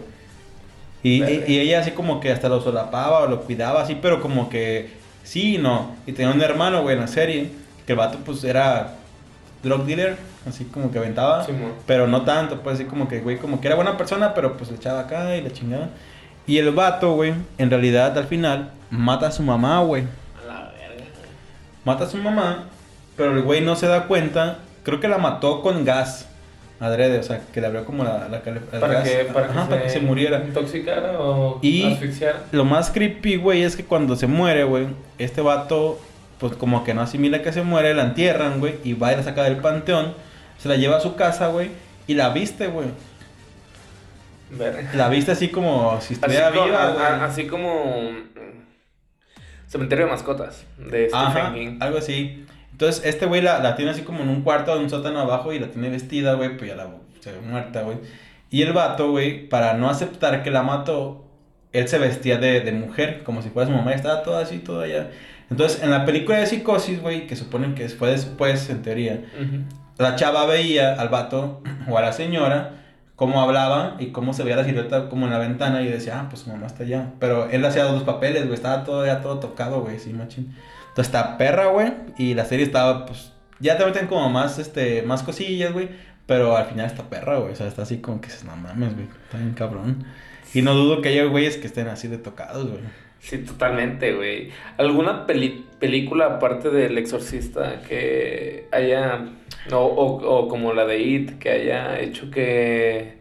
Y, y, Verga. y ella así como que hasta lo solapaba o lo cuidaba así, pero como que sí y no. Y tenía un hermano, güey, en la serie, que el vato pues era drug dealer, así como que aventaba. Pero no tanto, pues así como que, güey, como que era buena persona, pero pues le echaba acá y la chingada. Y el vato, güey, en realidad al final mata a su mamá, güey. A la verga. Mata a su mamá, pero el güey no se da cuenta. Creo que la mató con gas. Adrede, o sea, que le abrió como la, la Para que, para, Ajá, que para que se muriera. Intoxicara o Y- asfixiara. Lo más creepy, güey, es que cuando se muere, güey, este vato, pues como que no asimila que se muere, la entierran, güey, y va y la saca del panteón, se la lleva a su casa, güey, y la viste, güey. La viste así como si estuviera viva, a- así como mm, Cementerio de Mascotas de Stephen Ajá, King. algo así. Entonces, este güey la, la tiene así como en un cuarto, en un sótano abajo y la tiene vestida, güey, pues ya la se ve muerta, güey. Y el vato, güey, para no aceptar que la mató, él se vestía de, de mujer, como si fuera su mamá, y estaba toda así, toda allá. Entonces, en la película de Psicosis, güey, que suponen que fue después, en teoría, Ujú. la chava veía al vato [CLEARS THROAT] o a la señora cómo hablaba y cómo se veía la silueta como en la ventana y decía, ah, pues su mamá está allá. Pero él hacía dos papeles, güey, estaba todo ya todo tocado, güey, sí, machín. Entonces está perra, güey, y la serie estaba, pues, ya te meten como más, este, más cosillas, güey. Pero al final está perra, güey. O sea, está así como que dices, no mames, güey. Está bien cabrón. Y no dudo que haya güeyes que estén así de tocados, güey. Sí, totalmente, güey. ¿Alguna película aparte del exorcista que haya, o, o, como la de It, que haya hecho que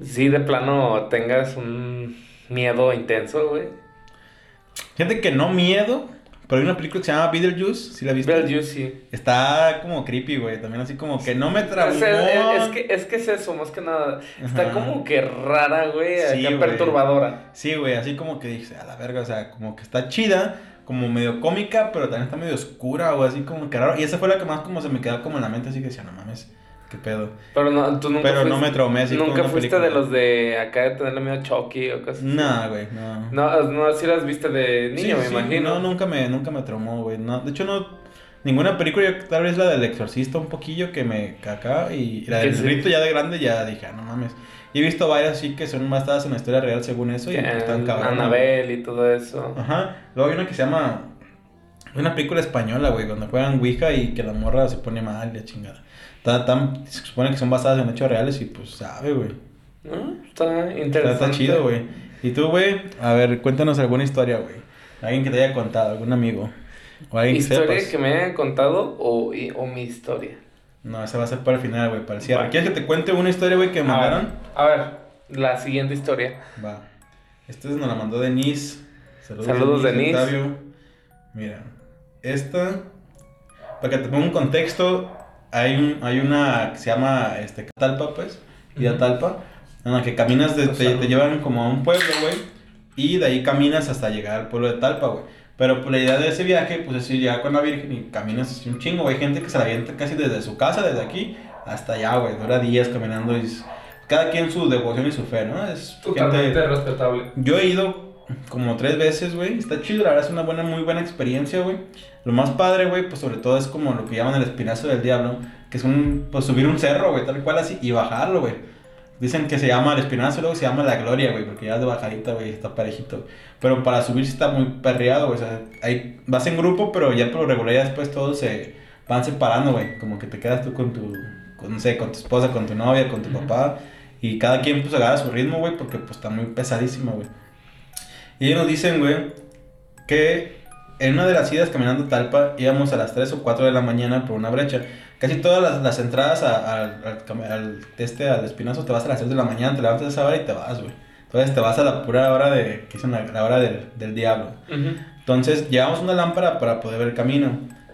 sí de plano tengas un miedo intenso, güey? Gente que no miedo, pero hay una película que se llama Beetlejuice, ¿sí la viste? Beetlejuice, sí. Está como creepy, güey. También así como que no me traumó. Es, es, que, es que es eso, más que nada. Está como que rara, güey. Sí, perturbadora. Sí, güey. Así como que dice, a la verga, o sea, como que está chida, como medio cómica, pero también está medio oscura, o así como que raro. Y esa fue la que más como se me quedó como en la mente, así que decía, no mames. ¿Qué pedo? Pero no, tú nunca Pero no me traumé así Nunca fuiste de los de acá de tenerle miedo a Chucky o cosas así. No, güey, no. No, no, sí las viste de niño, me imagino. No, nunca me, nunca me traumó, güey. No, de hecho, no. Ninguna película, tal vez la del exorcista un poquillo que me caca. Y la del rito ya de grande ya dije, ah, no mames. Y he visto varias así que son basadas en la historia real según eso. Y están cabrón. Anabel y todo eso. Ajá. Luego hay una que se llama. Una película española, güey, cuando juegan Ouija y que la morra se pone mal y la chingada se supone que son basadas en hechos reales y pues sabe, güey. Está interesante. Está, chido, güey. Y tú, güey, a ver, cuéntanos alguna historia, güey. Alguien que te haya contado, algún amigo. O alguien ¿Historia que, me hayan contado o, o, mi historia? No, esa va a ser para el final, güey, para el cierre. ¿Quieres que te cuente una historia, güey, que me mandaron? A ver, la siguiente historia. Va. Esta nos la mandó Denise. Saludos, Saludos Denise. Denise. Mira, esta, para que te ponga un contexto, hay, un, hay una que se llama este, Talpa, pues, y a Talpa, en la que caminas, de, te, llevan como a un pueblo, güey, y de ahí caminas hasta llegar al pueblo de Talpa, güey. Pero pues, la idea de ese viaje, pues es ir llegar con la Virgen y caminas así un chingo, güey. Hay gente que se la avienta casi desde su casa, desde aquí, hasta allá, güey. Dura días caminando y cada quien su devoción y su fe, ¿no? Es totalmente respetable. Yo he ido como tres veces, güey. Está chido, la verdad es una buena, muy buena experiencia, güey. Lo más padre, güey, pues sobre todo es como lo que llaman el espinazo del diablo, que es un, pues subir un cerro, güey, tal cual así, y bajarlo, güey. Dicen que se llama el espinazo, luego se llama la gloria, güey, porque ya es de bajadita, güey, está parejito. Pero para subir sí está muy perreado, güey, o sea, ahí vas en grupo, pero ya por regularidad después todos se van separando, güey, como que te quedas tú con tu, con, no sé, con tu esposa, con tu novia, con tu papá, y cada quien pues agarra su ritmo, güey, porque pues está muy pesadísimo, güey. Y ellos nos dicen, güey, que en una de las idas caminando Talpa íbamos a las 3 o 4 de la mañana por una brecha. Casi todas las, las entradas al, al, este, al espinazo te vas a las 3 de la mañana, te levantas a esa hora y te vas, güey. Entonces te vas a la pura hora de, que es la hora del, del diablo. Entonces llevamos una lámpara para poder ver el camino.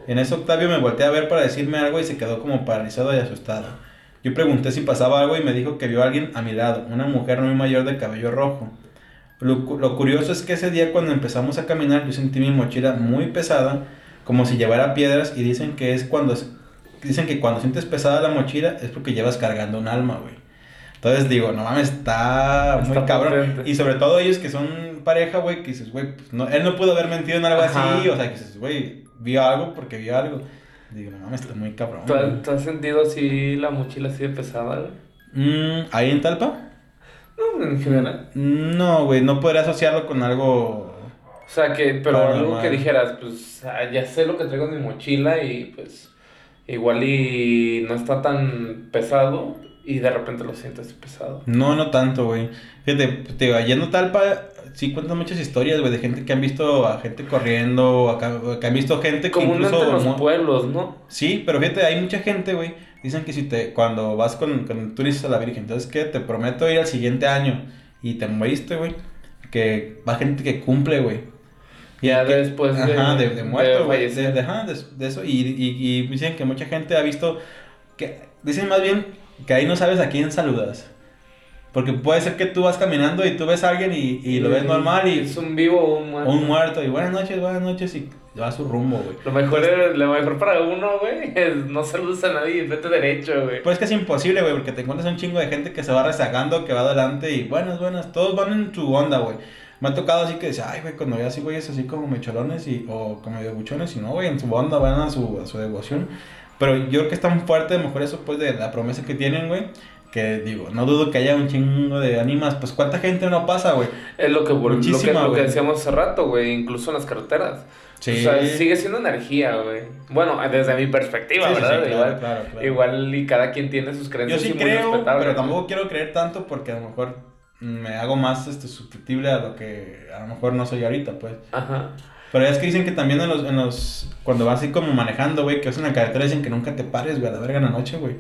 En eso Octavio me volteé a ver para decirme algo y se quedó como paralizado y asustado. Yo pregunté si pasaba algo y me dijo que vio a alguien a mi lado, una mujer muy mayor de cabello rojo. Lo, curioso es que ese día cuando empezamos a caminar yo sentí mi mochila muy pesada, como si llevara piedras y dicen que es cuando dicen que cuando sientes pesada la mochila es porque llevas cargando un alma, güey. Entonces digo, no mames, está, muy cabrón. Y sobre todo ellos que son pareja, güey, que dices, güey, pues no, él no pudo haber mentido en algo así, o sea, que dices, güey, vio algo porque vio algo. Digo, no mames, está muy cabrón. ¿Tú, has sentido así la mochila así de pesada, güey? Mm, ¿Ahí en Talpa? No, en general. No, güey, no podría asociarlo con algo. O sea, que, pero algo que dijeras, pues ah, ya sé lo que traigo en mi mochila y pues igual y no está tan pesado y de repente lo sientes pesado. No, no tanto, güey. Fíjate, te digo, allá en Talpa sí cuentan muchas historias, güey, de gente que han visto a gente corriendo, que han visto gente que incluso... en los pueblos, ¿no? Sí, pero fíjate, hay mucha gente, güey, dicen que si te, cuando vas con, con tú dices a la Virgen, entonces que te prometo ir al siguiente año y te moriste, güey, que va gente que cumple, güey. Ya después de, ajá, de, de muerto, güey, de, de, eso, y, y, y dicen que mucha gente ha visto, que dicen más bien que ahí no sabes a quién saludas. Porque puede ser que tú vas caminando y tú ves a alguien y, y lo ves normal y... Es un vivo o un muerto. Un muerto. Y buenas noches, buenas noches y va a su rumbo, güey. Lo mejor, es, lo mejor para uno, güey, [LAUGHS] es no saludas a nadie y vete derecho, güey. Pues es que es imposible, güey, porque te encuentras un chingo de gente que se va rezagando, que va adelante y buenas, buenas. Todos van en su onda, güey. Me ha tocado así que dice, ay, güey, cuando ve así, güey, es así como mecholones y, o como de buchones y no, güey, en su onda van a su, a su devoción. Pero yo creo que es tan fuerte, mejor eso, pues, de la promesa que tienen, güey que digo, no dudo que haya un chingo de ánimas, pues cuánta gente no pasa, güey. Es lo que, lo que, lo que decíamos hace rato, güey, incluso en las carreteras. Sí. O sea, sigue siendo energía, güey. Bueno, desde mi perspectiva, ¿verdad? igual, claro, claro. igual y cada quien tiene sus creencias. Yo sí creo, pero tampoco quiero creer tanto porque a lo mejor me hago más este, susceptible a lo que a lo mejor no soy ahorita, pues. Ajá. Pero es que dicen que también en los, en los cuando vas así como manejando, güey, que vas en la carretera, dicen que nunca te pares, güey, a la verga en la noche, güey.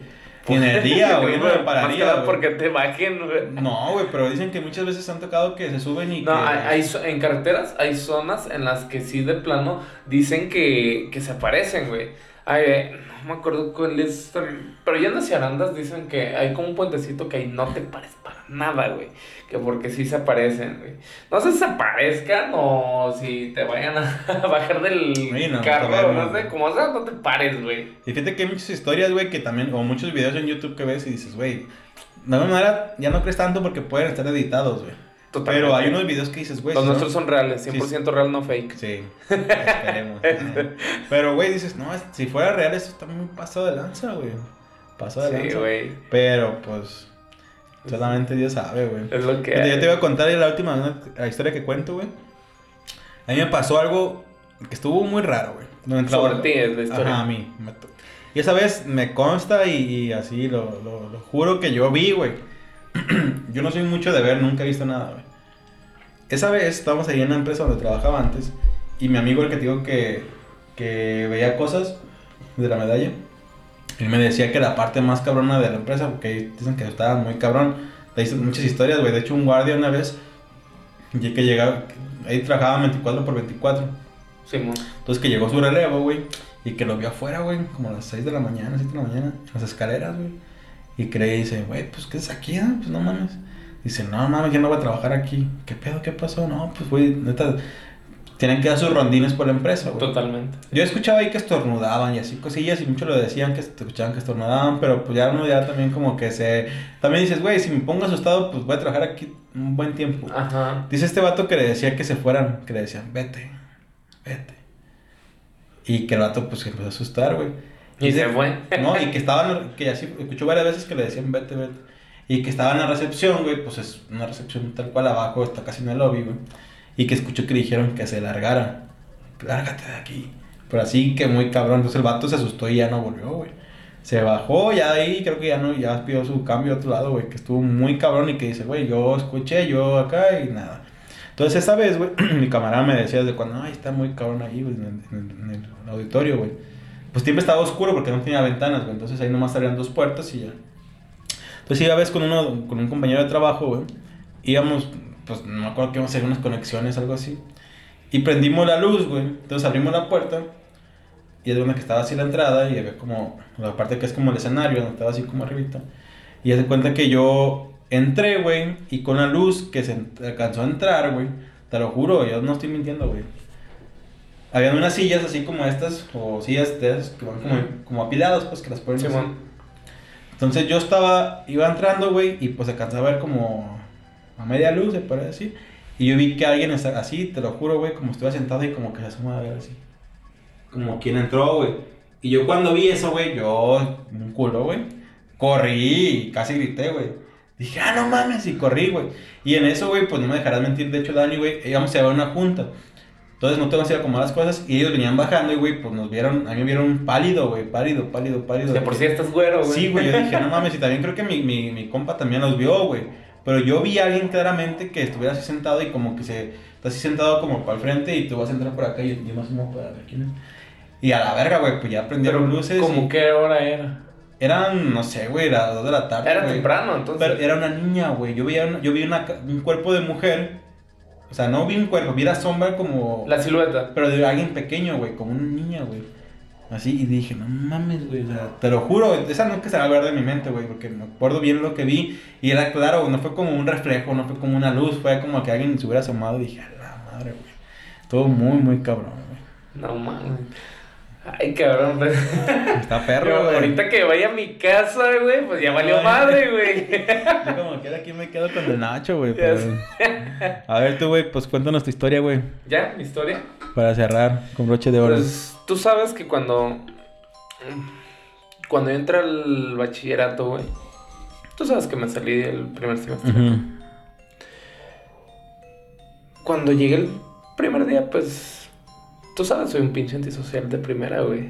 Ni en el día, güey, [LAUGHS] no me pararía. porque te bajen, güey. No, güey, pero dicen que muchas veces han tocado que se suben y no, hay, en carreteras hay zonas en las que sí de plano dicen que, que se aparecen, güey. Ay, no me acuerdo cuál es. Pero ya en las Arandas dicen que hay como un puentecito que ahí no te pares para nada, güey. Que porque sí se aparecen, güey. No sé si se aparezcan o si te vayan a [LAUGHS] bajar del carro, no sé, como sea, no te pares, güey. Y fíjate que hay muchas historias, güey, que también, o muchos videos en YouTube que ves y dices, güey, de alguna manera ya no crees tanto porque pueden estar editados, güey. Pero hay unos videos que dices, güey. Los nuestros son reales, 100% real, no fake. Sí, esperemos. [LAUGHS] Pero, güey, dices, no, si fuera real, eso está muy pasado de lanza, güey. Pasado de sí, güey. Pero, pues, solamente Dios sabe, güey. Es lo que. Yo te voy a contar la última la historia que cuento, güey. A mí me pasó algo que estuvo muy raro, güey. Sobre ti es la historia. Ajá, a mí. Y esa vez me consta y, así lo, lo, lo juro que yo vi, güey [CLEARS THROAT] yo no soy mucho de ver, nunca he visto nada, güey. Esa vez estábamos ahí en la empresa donde trabajaba antes y mi amigo, el que te digo que, que veía cosas de la medalla, él me decía que la parte más cabrona de la empresa, porque dicen que estaba muy cabrón, le dicen muchas historias, güey. De hecho, un guardia una vez, y que llegaba, ahí trabajaba 24 por 24. Sí, Entonces que llegó su relevo, güey, y que lo vio afuera, güey, como a las 6 de la mañana, 7 de la mañana, en las escaleras, güey. Y cree y dice, güey, pues ¿qué es aquí? Ah? Pues no mames. Dice, no mames, yo no voy a trabajar aquí. ¿Qué pedo? ¿Qué pasó? No, pues güey, neta, tienen que dar sus rondines por la empresa, güey. Totalmente. Yo escuchaba ahí que estornudaban y así cosillas y muchos lo decían que escuchaban que estornudaban, pero pues ya uno ya también como que se... También dices, güey, si me pongo asustado, pues voy a trabajar aquí un buen tiempo. Ajá. Dice este vato que le decía que se fueran, que le decían, vete, vete. Y que el vato pues se empezó a asustar, güey. Y, se fue. No, y que estaban, que así, escuchó varias veces que le decían vete, vete. Y que estaba en la recepción, güey, pues es una recepción tal cual abajo, está casi en el lobby, güey. Y que escuchó que dijeron que se largara. Lárgate de aquí. Pero así que muy cabrón. Entonces el vato se asustó y ya no volvió, güey. Se bajó ya de ahí, creo que ya no, ya pidió su cambio a otro lado, güey. Que estuvo muy cabrón y que dice, güey, yo escuché, yo acá y nada. Entonces esa vez, güey, [CLEARS THROAT] mi camarada me decía desde cuando, ay, está muy cabrón ahí, güey, en el auditorio, güey pues siempre estaba oscuro porque no tenía ventanas, güey. Entonces ahí nomás salían dos puertas y ya. Entonces iba a vez con, uno, con un compañero de trabajo, güey. Íbamos, pues no me acuerdo que íbamos a hacer unas conexiones, algo así. Y prendimos la luz, güey. Entonces abrimos la puerta. Y es una que estaba así la entrada y había como la parte que es como el escenario, donde estaba así como arribita. Y se cuenta que yo entré, güey, y con la luz que se alcanzó a entrar, güey. Te lo juro, yo no estoy mintiendo, güey habían unas sillas así como estas, o sillas de esas que van como, como apiladas, pues que las ponen así. Entonces yo estaba, iba entrando, güey, y pues alcanzaba a ver como a media luz, se puede decir. Y yo vi que alguien está así, te lo juro, güey, como estuve sentado y como que se asoma a ver así. Como quien entró, güey. Y yo cuando vi eso, güey, yo, un culo, güey, corrí, casi grité, güey. Dije, ah, no mames, y corrí, güey. Y en eso, güey, pues no me dejarás mentir, de hecho, Dani, güey, íbamos a llevar una junta. Entonces no tengo así como las cosas y ellos venían bajando y, güey, pues nos vieron, a mí me vieron pálido, güey, pálido, pálido, pálido. De por si estás güero, güey. Sí, güey, yo dije, no mames, y también creo que mi, mi, mi compa también los vio, güey. Pero yo vi a alguien claramente que estuviera así sentado y como que se, está así sentado como para el frente y tú vas a entrar por acá y yo más como para ver quién es. Y a la verga, güey, pues ya prendieron luces. ¿Cómo qué hora era? Eran, no sé, güey, era las 2 de la tarde. Era temprano, entonces. Pero era una niña, güey. Yo vi, yo vi una, un cuerpo de mujer o sea, no vi un cuerpo, vi la sombra como. La silueta. Pero de alguien pequeño, güey, como una niña, güey. Así, y dije, no mames, güey, o sea, te lo juro, esa no es que se va a ver de mi mente, güey, porque me acuerdo bien lo que vi, y era claro, no fue como un reflejo, no fue como una luz, fue como que alguien se hubiera asomado y dije, a la madre, güey. Todo muy, muy cabrón, güey. No mames. Ay, cabrón, pues. Está perro, güey. Ahorita que vaya a mi casa, güey, pues ya valió madre, güey. [LAUGHS] Yo como que aquí me quedo con el Nacho, güey. A ver tú, güey, pues cuéntanos tu historia, güey. ¿Ya? ¿Mi historia? Para cerrar con broche de oro. Pues tú sabes que cuando... Cuando entra al bachillerato, güey. Tú sabes que me salí el primer semestre. Cuando llegué el primer día, pues tú sabes, soy un pinche antisocial de primera, güey.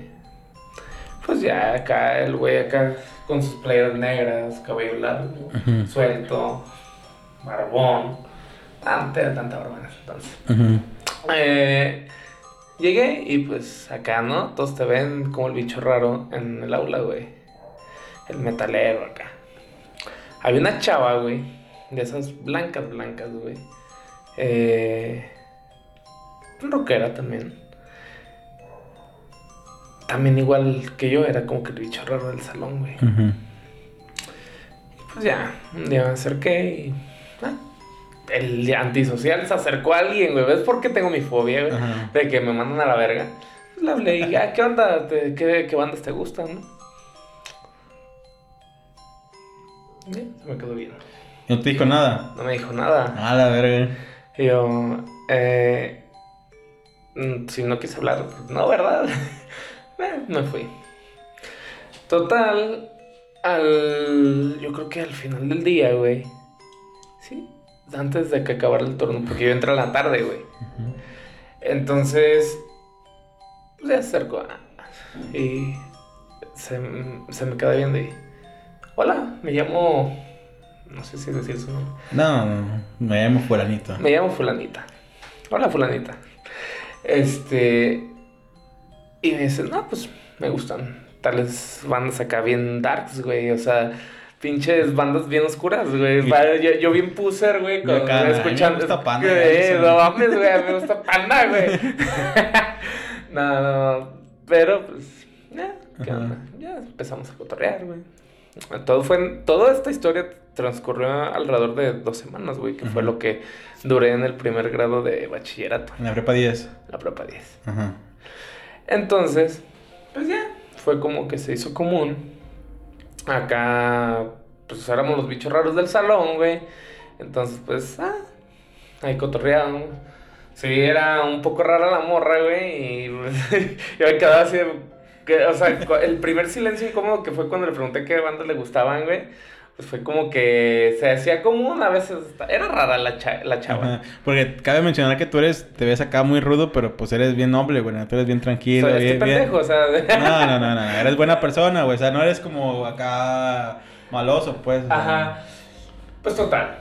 Pues ya acá, el güey acá con sus playeras negras, cabello largo, suelto, barbón. Tanta, tanta barba entonces. eh, llegué y pues acá, ¿no? Todos te ven como el bicho raro en el aula, güey. El metalero acá. Había una chava, güey, de esas blancas, blancas, güey. Eh, rockera también también igual que yo, era como que el bicho raro del salón, güey. Pues ya, un día me acerqué y... Ah, el antisocial se acercó a alguien, güey. ¿Ves por qué tengo mi fobia, güey? De que me mandan a la verga. Pues le hablé y, ah, ¿qué onda? ¿Qué, qué bandas te gustan, no? se me quedó bien. ¿No te dijo nada? No me dijo nada. Ah, la verga. Y yo, eh... Mm, si no quise hablar, no, ¿verdad? [LAUGHS] Eh, me fui. Total, al. Yo creo que al final del día, güey. Sí, antes de que acabara el turno, porque yo entré a la tarde, güey. Entonces, se acercó y se, se, me queda viendo y. Hola, me llamo. No sé si decir su nombre. No, no, me llamo Fulanita. Me llamo Fulanita. Hola, Fulanita. Este. Y me dicen, no, pues me gustan tales bandas acá bien darks, güey. O sea, pinches bandas bien oscuras, güey. Yo, yo, bien puser, güey, con, escuchando. [LAUGHS] Me gusta Panda. Güey, [LAUGHS] no mames, güey, me gusta Panda, güey. no, no, pero pues, ya, ¿qué onda? Ya empezamos a cotorrear, güey. Todo fue, toda esta historia transcurrió alrededor de dos semanas, güey, que fue lo que duré en el primer grado de bachillerato. En la prepa 10. La prepa 10. Ajá. Entonces, pues ya, fue como que se hizo común. Acá, pues éramos los bichos raros del salón, güey. Entonces, pues, ah, ahí cotorreábamos. Sí, era un poco rara la morra, güey. Y [LAUGHS] yo me quedaba así, que, o sea, el primer silencio incómodo que fue cuando le pregunté qué bandas le gustaban, güey fue como que se hacía común a veces. Era rara la, la chava. Porque cabe mencionar que tú eres, te ves acá muy rudo, pero pues eres bien noble, güey. Tú eres bien tranquilo. Soy este pendejo, o sea. No, no, [LAUGHS] no, no. Eres buena persona, güey. O sea, no eres como acá maloso, pues. Ajá. Pues total.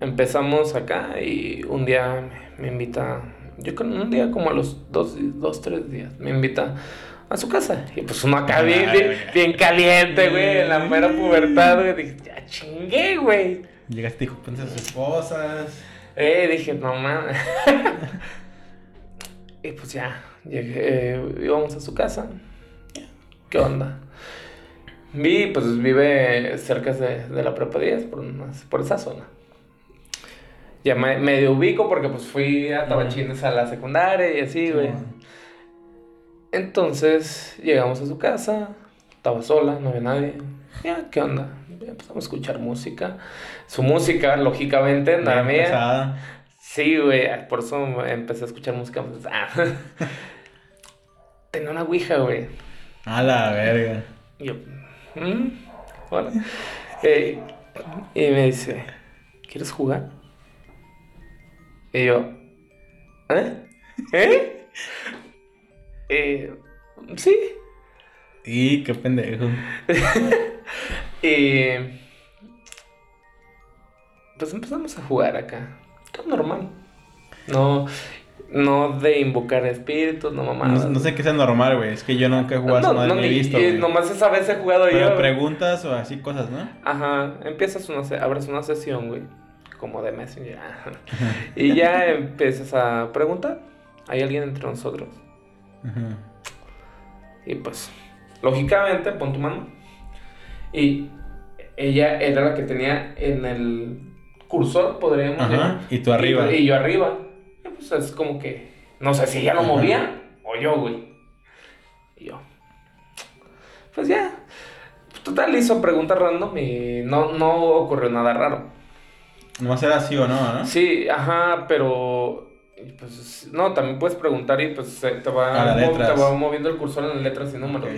Empezamos acá y un día me, me invita. Yo con un día como a los dos, dos, tres días. Me invita a su casa. Y pues uno acá bien, bien, caliente, güey, en la mera pubertad, güey. Dije, ya chingué, güey. Llegaste, dijo, ponte a sus esposas. Eh, dije, no mames. [LAUGHS] y pues ya, llegué, eh, íbamos a su casa. ¿Qué onda? Vi, pues vive cerca de, de la prepa 10, por, por esa zona. Ya me, medio ubico porque pues fui a Tabachines a la secundaria y así, güey. Entonces llegamos a su casa, estaba sola, no había nadie. Ya, ¿qué onda? empezamos a escuchar música. Su música, lógicamente, era mía. Sí, güey, por eso empecé a escuchar música. [LAUGHS] Tenía una ouija, güey. A la verga. Y yo, ¿Mm? Hola. Eh, y me dice, ¿quieres jugar? Y yo, ¿eh? ¿Eh? [LAUGHS] Eh, sí. Y qué pendejo. y [LAUGHS] pues empezamos a jugar acá. Todo normal. No, no de invocar espíritus, no mamá. No, sé qué sea normal, güey. Es que yo nunca he jugado, no, no, he visto. nomás esa vez he jugado Pero yo. preguntas o así cosas, ¿no? Ajá. Empiezas una, abres una sesión, güey. Como de Messenger. [LAUGHS] y [LAUGHS] ya empiezas a preguntar. ¿Hay alguien entre nosotros? Y pues, lógicamente, pon tu mano. Y ella era la que tenía en el cursor, podríamos decir. Y tú arriba. Y, yo arriba. Y pues es como que, no sé si ella lo movía o yo, güey. Y yo. Pues ya. Total, hizo preguntas random y no, no ocurrió nada raro. No ser así o no, ¿no? Sí, ajá, pero pues, no, también puedes preguntar y pues te va, te va moviendo el cursor en las letras y números.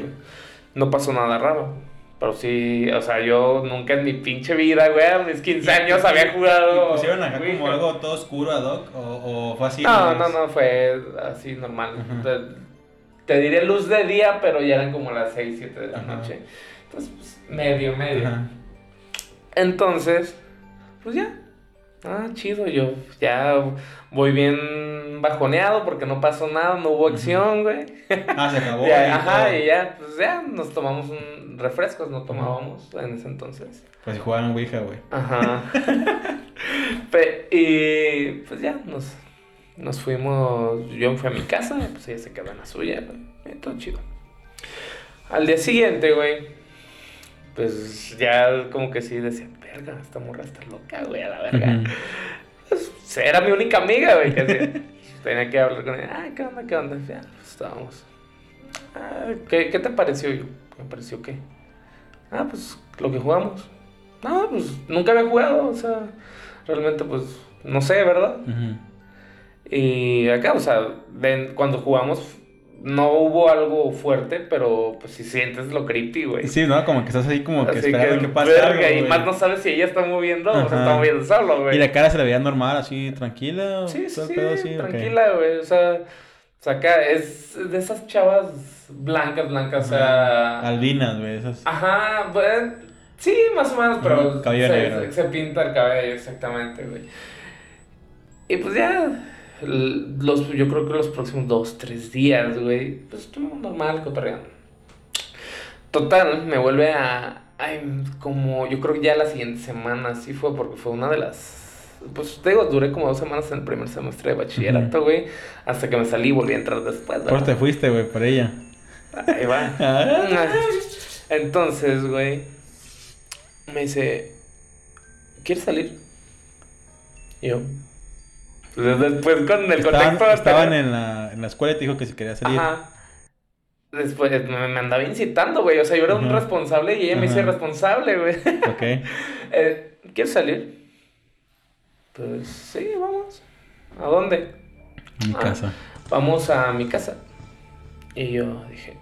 No pasó nada raro. Pero sí, o sea, yo nunca en mi pinche vida, güey, a mis 15 años había jugado. ¿Y pusieron acá como algo todo oscuro ad hoc? ¿O, o fue así? No, no, no, fue así normal. Te, te, diré luz de día, pero ya eran como las 6, 7 de la noche. Entonces, pues, medio, medio. Entonces, pues ya. Ah, chido, yo ya voy bien bajoneado porque no pasó nada, no hubo acción, güey. Ah, se acabó. [LAUGHS] ajá, y ya, pues ya nos tomamos un refrescos, no tomábamos en ese entonces. Pues jugaban Ouija, güey. Ajá. [LAUGHS] y pues ya, nos, nos fuimos, yo fui a mi casa, pues ella se quedó en la suya, güey. todo chido. Al día siguiente, güey, pues ya como que sí decía, verga, esta morra está loca, güey, a la verga. Pues, era mi única amiga, güey, que tenía que hablar con ella. Ay, ¿qué onda, qué onda? Ya, pues estábamos. Ah, ¿qué, ¿Qué te pareció? Yo, ¿me pareció qué? Ah, pues lo que jugamos. No, pues nunca había jugado, o sea, realmente pues no sé, ¿verdad? Y acá, o sea, cuando jugamos no hubo algo fuerte, pero pues si sientes lo creepy, güey. Sí, ¿no? Como que estás ahí como que esperando que, pase algo, Y más no sabes si ella está moviendo o se está moviendo solo, güey. ¿Y la cara se le veía normal, así, tranquila? Sí, sí, tranquila, güey. O sea, o sea, acá es de esas chavas blancas, blancas, o sea... Albinas, güey, esas. Ajá, pues... Sí, más o menos, pero... Cabello se, negro. Se, pinta el cabello, exactamente, güey. Y pues ya los, yo creo que los próximos dos, tres días, güey, pues estuvo normal cotorreando. Total, me vuelve a. Ay, como yo creo que ya la siguiente semana sí fue, porque fue una de las. Pues te digo, duré como dos semanas en el primer semestre de bachillerato, güey. Hasta que me salí y volví a entrar después. ¿Por te fuiste, güey? Por ella. Ahí va. [LAUGHS] Ah. Entonces, güey. Me dice. ¿Quieres salir? Y yo. Después con el estaban, contexto... Estaban en la, en la escuela y te dijo que si quería salir. Ajá. Después me, andaba incitando, güey. O sea, yo era un responsable y ella me hizo responsable, güey. [LAUGHS] Ok. [LAUGHS] eh, ¿Quieres salir? Pues sí, vamos. ¿A dónde? A mi ah, casa. Vamos a mi casa. Y yo dije,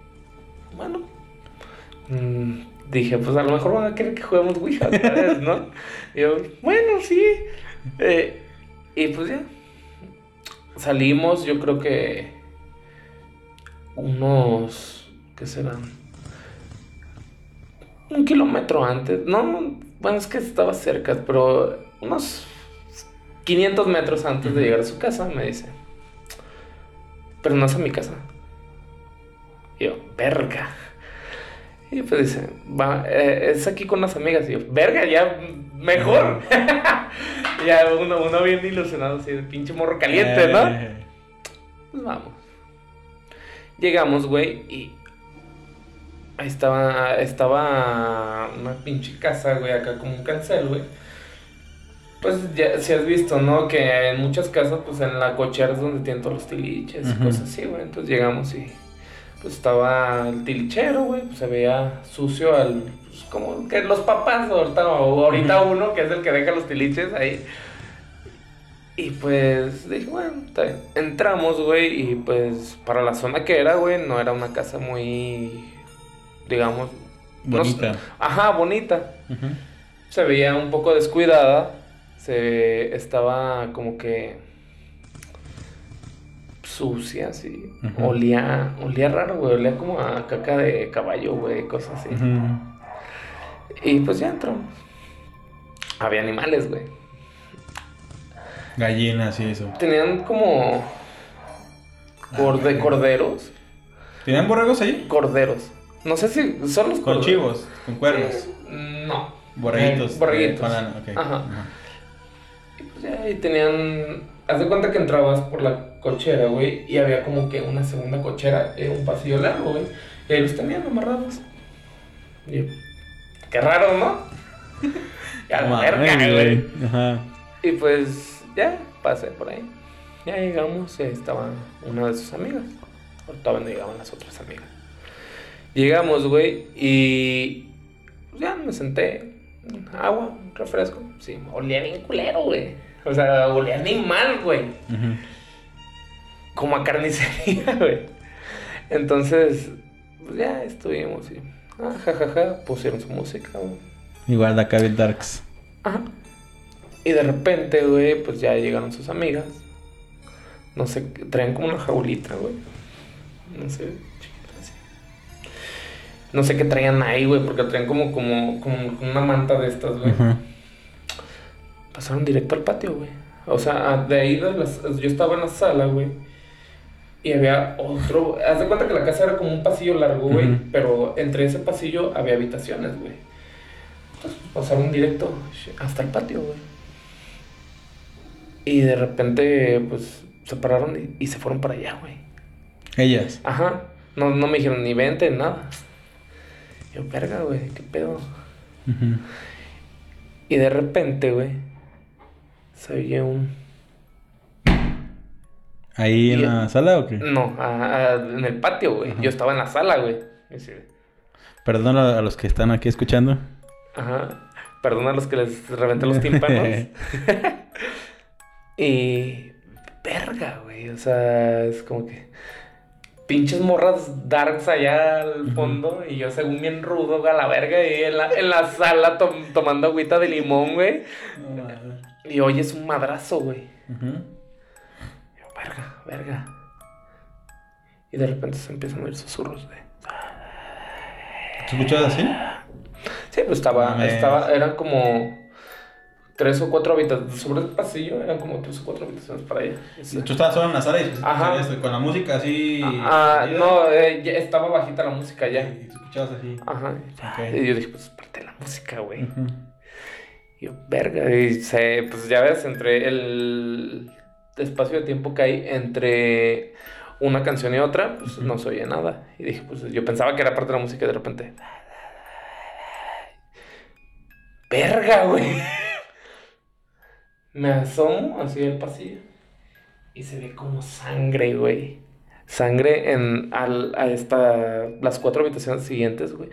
bueno. Mm, dije, pues a lo mejor van a querer que juguemos Ouija otra vez, ¿no? [LAUGHS] y yo, bueno, sí. Eh, y pues ya. Salimos, yo creo que unos, ¿qué serán? Un kilómetro antes. No, bueno, es que estaba cerca, pero unos 500 metros antes de llegar a su casa me dice, pero no es a mi casa. Y yo, verga. Y pues dice, va, eh, es aquí con las amigas. Y yo, verga, ya mejor. [LAUGHS] ya uno, uno bien ilusionado, así, de pinche morro caliente, ¿no? Eh. Pues vamos. Llegamos, güey, y ahí estaba, estaba una pinche casa, güey, acá como un cancel, güey. Pues ya si has visto, ¿no? Que en muchas casas, pues en la cochera es donde tienen todos los tiliches y cosas así, güey. Entonces llegamos y pues estaba el tilichero, güey, pues se veía sucio al como que los papás, ahorita, o ahorita uno que es el que deja los tiliches ahí. Y pues dije, bueno, entramos, güey, y pues para la zona que era, güey, no era una casa muy, digamos... Bonita. ajá, bonita. Se veía un poco descuidada, se estaba como que sucia, así. Olía, olía raro, güey, olía como a caca de caballo, güey, cosas así. Y pues ya entramos. Había animales, güey. Gallinas y eso. Tenían como. Corde, corderos. ¿Tenían borregos ahí? Corderos. No sé si son los Con chivos, con cuernos. no. Borreguitos. borreguitos. Ajá. Y pues ya ahí tenían. Haz de cuenta que entrabas por la cochera, güey, y había como que una segunda cochera, eh, un pasillo largo, güey. Y ahí los tenían amarrados. Y Qué raro, ¿no? [LAUGHS] ya la verga, güey. Ajá. Y pues ya pasé por ahí. Ya llegamos, estaba una de sus amigas. O todavía no llegaban las otras amigas. Llegamos, güey, y pues ya me senté. Agua, refresco. Sí, olía bien culero, güey. O sea, olía animal, güey. Como a carnicería, [LAUGHS] güey. Entonces, pues ya estuvimos y Ah, jajaja, pusieron su música, güey. Igual de acá darks. Ajá. Y de repente, güey, pues ya llegaron sus amigas. No sé, traían como una jaulita, güey. No sé, chiquita así. No sé qué traían ahí, güey, porque traían como, como, como una manta de estas, güey. Ajá. Pasaron directo al patio, güey. O sea, de ahí de las- yo estaba en la sala, güey. Y había otro. Haz de cuenta que la casa era como un pasillo largo, güey. Pero entre ese pasillo había habitaciones, güey. Entonces pasaron directo hasta el patio, güey. Y de repente, pues, se pararon y, y se fueron para allá, güey. Ellas. Ajá. No, no me dijeron ni vente, nada. Yo, verga, güey, qué pedo. Ujú. Y de repente, güey, se oye un. ¿Ahí en la sala o qué? No, a- a- en el patio, güey. Ajá. Yo estaba en la sala, güey. Perdón a, a los que están aquí escuchando. Ajá. Perdona a los que les reventé los tímpanos. [LAUGHS] [LAUGHS] y. Verga, güey. O sea, es como que. Pinches morras darks allá al fondo. Y yo, según bien rudo, a la verga. Y en la, en la sala tom- tomando agüita de limón, güey. Y oyes un madrazo, güey. Ujú. Yo, verga, verga. Y de repente se empiezan a oír susurros, güey. ¿Te escuchas así? Sí, pues estaba, estaba, eran como tres o cuatro habitaciones. Sobre el pasillo eran como tres o cuatro habitaciones para. Sí. Tú estabas solo en la sala y Ajá. con la música así. Ah, no, eh, estaba bajita la música ya. Y escuchabas así. Ajá. Ok. Y yo dije, pues parte de la música, güey. Ujú. Y yo, verga. Y se, pues ya ves, entre el espacio de tiempo que hay entre una canción y otra, pues no se oye nada. Y dije, pues yo pensaba que era parte de la música y de repente. Verga, güey. [LAUGHS] Me asomo así al pasillo y se ve como sangre, güey. Sangre en al, a esta, las cuatro habitaciones siguientes, güey.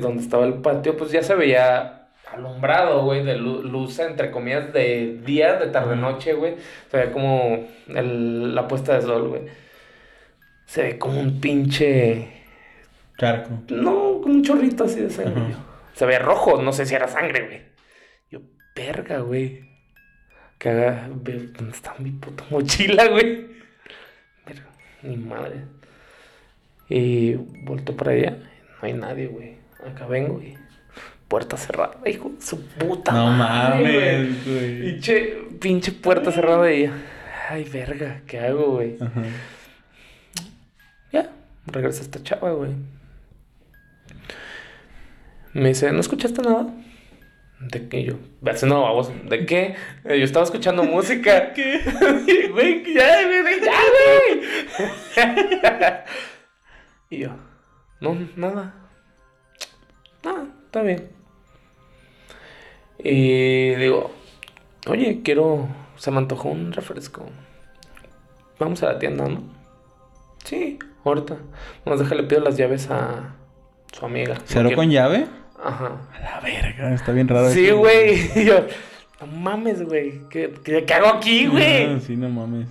Donde estaba el patio, pues ya se veía alumbrado, güey, de lu- luz, entre comillas, de día, de tarde-noche, güey. Se ve como el- la puesta de sol, güey. Se ve como un pinche... Charco. No, como un chorrito así de sangre. Ajá. Se ve rojo, no sé si era sangre, güey. Yo, verga, güey. Que haga. ve, ¿Dónde está mi puta mochila, güey? Verga, ni madre. Y volto para allá. No hay nadie, güey. Acá vengo y. Puerta cerrada, hijo su puta No madre, mames, güey. Pinche, pinche puerta cerrada y. Ay, verga, ¿qué hago, güey? Ajá. Ya, regresa esta chava, güey. Me dice, ¿no escuchaste nada? ¿De qué? Yo, haciendo babos, ¿de qué? Yo estaba escuchando música. [LAUGHS] ¿Qué? [LAUGHS] Güey, ya, güey, ya, güey. [LAUGHS] y yo, no, nada. Nada, está bien. Y digo, oye, quiero, se me antojó un refresco. Vamos a la tienda, ¿no? Sí, ahorita. Nos deja, le pido las llaves a su amiga. ¿Cero Porque- con llave? Ajá. A la verga, está bien raro. Sí, güey. Y [LAUGHS] yo, no mames, güey. ¿Qué, qué, qué hago aquí, güey? Ah, sí, no mames.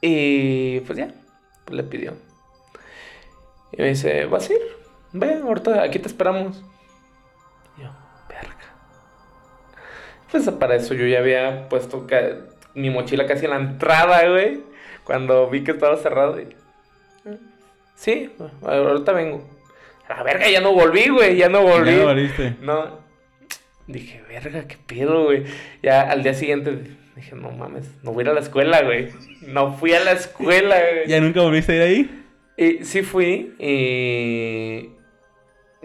Y pues ya, pues le pidió. Y me dice, ¿vas a ir? Ve, ahorita aquí te esperamos. Pues para eso yo ya había puesto mi mochila casi en la entrada, güey. Cuando vi que estaba cerrado. y- Sí, ahorita vengo. A la verga, ya no volví, güey. Ya no volví. Ya valiste. No. Dije, verga, qué pedo, güey. Ya al día siguiente dije, no mames, no voy a ir a la escuela, güey. No fui a la escuela, güey. ¿Ya nunca volviste a ir ahí? Y sí fui y...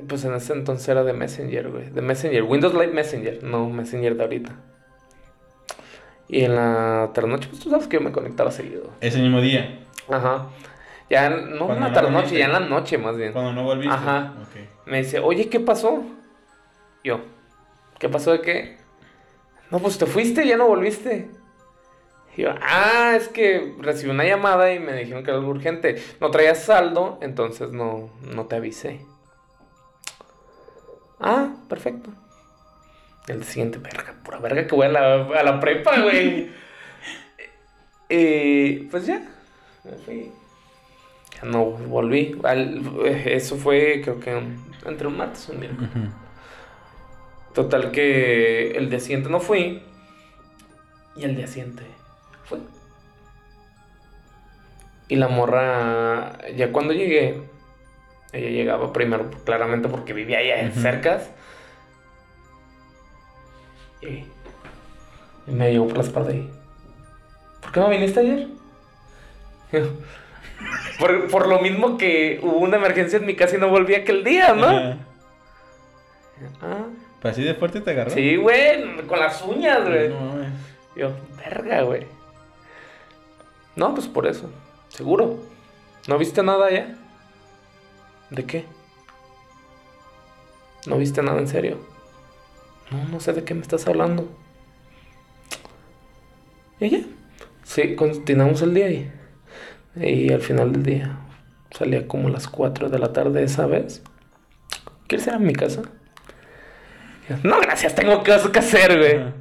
Pues en ese entonces era de Messenger, güey. De Messenger. Windows Live Messenger, no Messenger de ahorita. Y en la tarde-noche, pues tú sabes que yo me conectaba seguido. Ese mismo día. Ajá. Ya, no en la no tarde-noche, ya en la noche más bien. Cuando no volviste. Ajá. Me dice, oye, ¿qué pasó? Yo, ¿qué pasó de qué? No, pues te fuiste, ya no volviste. Y yo, ah, es que recibí una llamada y me dijeron que era algo urgente. No traías saldo, entonces no, no te avisé. Ah, perfecto. El siguiente, verga, pura verga que voy a la, a la prepa, güey. y [LAUGHS] pues ya, me fui. Ya no volví. eso fue, creo que entre un martes y un miércoles. Total que el día siguiente no fui. Y el día siguiente fui. Y la morra, ya cuando llegué, ella llegaba primero, claramente porque vivía allá cercas. Y, me llevó por la espalda y... ¿Por qué no viniste ayer? por, por, lo mismo que hubo una emergencia en mi casa y no volví aquel día, ¿no? Ah. ¿Pues así de fuerte te agarró? Sí, güey, con las uñas, güey. No, Yo, verga, güey. No, pues por eso. Seguro. ¿No viste nada ya? ¿De qué? ¿No viste nada en serio? No, no sé de qué me estás hablando. ¿Y ya? Sí, continuamos el día ahí. Y al final del día salía como las 4 de la tarde esa vez. ¿Quieres ir a mi casa? No, gracias, tengo cosas que hacer, güey.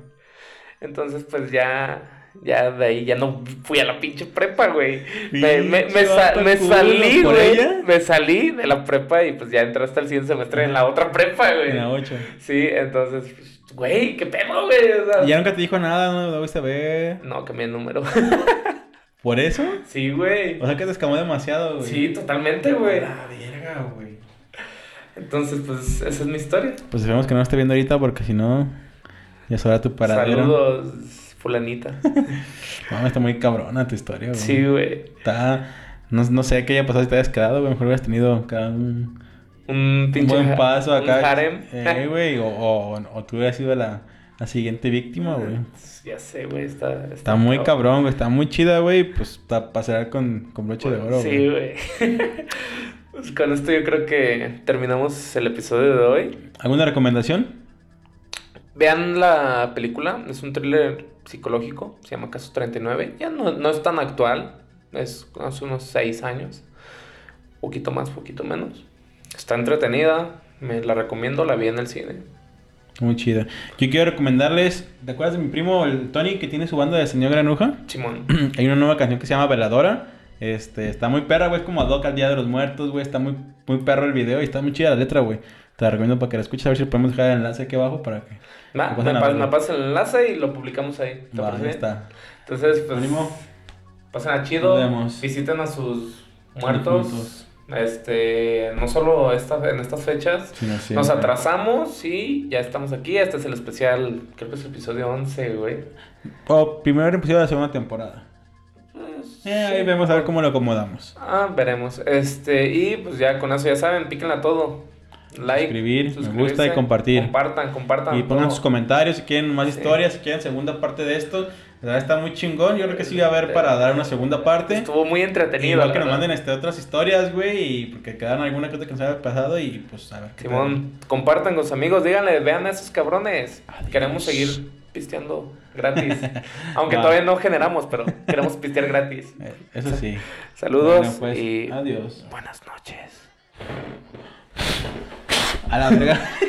Entonces, pues ya, ya de ahí ya no fui a la pinche prepa, güey. Me, me, me, salí, güey. Me salí de la prepa y pues ya entré hasta el siguiente semestre en la otra prepa, güey. En la 8. Sí, entonces, pues, güey, qué pedo, güey. ¿Y ya nunca te dijo nada? ¿No lo a ver? No, cambié el número. [LAUGHS] ¿Por eso? Sí, güey. O sea que te escamó demasiado, güey. Sí, totalmente, güey. La verga, güey. Entonces, pues, esa es mi historia. Pues esperemos que no esté viendo ahorita porque si no, ya será tu paradero. Saludos, fulanita. [LAUGHS] no, está muy cabrona tu historia, güey. Sí, güey. Está... No, no sé qué haya pasado si te habías quedado, güey. Mejor hubieras tenido cada un... Un pinche... buen paso acá. Un harem. Eh, güey. O, o, o, tú hubieras sido la, la siguiente víctima, güey. Ya sé, güey. Está, está, está, muy cabrón, güey. Está muy chida, güey. Pues para pasar con, con broche de oro, Sí, güey. [LAUGHS] Pues con esto yo creo que terminamos el episodio de hoy. ¿Alguna recomendación? Vean la película, es un thriller psicológico, se llama Caso 39. Ya no, no es tan actual, es hace unos 6 años. Poquito más, poquito menos. Está entretenida, me la recomiendo, la vi en el cine. Muy chida. Yo quiero recomendarles, ¿te acuerdas de mi primo, el Tony, que tiene su banda de Señor Granuja? [CLEARS THROAT] Simón. [CLEARS THROAT] Hay una nueva canción que se llama Veladora este, está muy perra, güey. Es como Doc al Día de los Muertos, güey. Está muy, muy perro el video y está muy chida la letra, güey. Te la recomiendo para que la escuches. A ver si podemos dejar el enlace aquí abajo para que. Me, pasa el enlace y lo publicamos ahí. Ahí está. Entonces, pues. Ánimo. Pasen a chido. Visiten a sus muertos. Este, no solo esta, en estas fechas, nos atrasamos y ya estamos aquí. Este es el especial, creo que es el episodio 11, güey. O primer episodio de la segunda temporada. Eh, ahí vemos a ver cómo lo acomodamos. Ah, veremos. Este, y pues ya con eso ya saben, píquenla todo. Like, Escribir, me gusta y compartir. Compartan, compartan. Y pongan sus comentarios si quieren más historias, si quieren segunda parte de esto. La está muy chingón. Yo creo que sí va a haber para dar una segunda parte. Estuvo muy entretenido. Igual que nos manden este, otras historias, güey. Y porque quedaron alguna cosa que nos haya pasado. Y pues a ver. Simón, compartan con sus amigos. Díganle, vean a esos cabrones. Queremos seguir pisteando gratis. [LAUGHS] Aunque todavía no generamos, pero queremos pistear gratis. [LAUGHS] Eh, eso sí. Saludos pues, y adiós. Buenas noches. A la verga.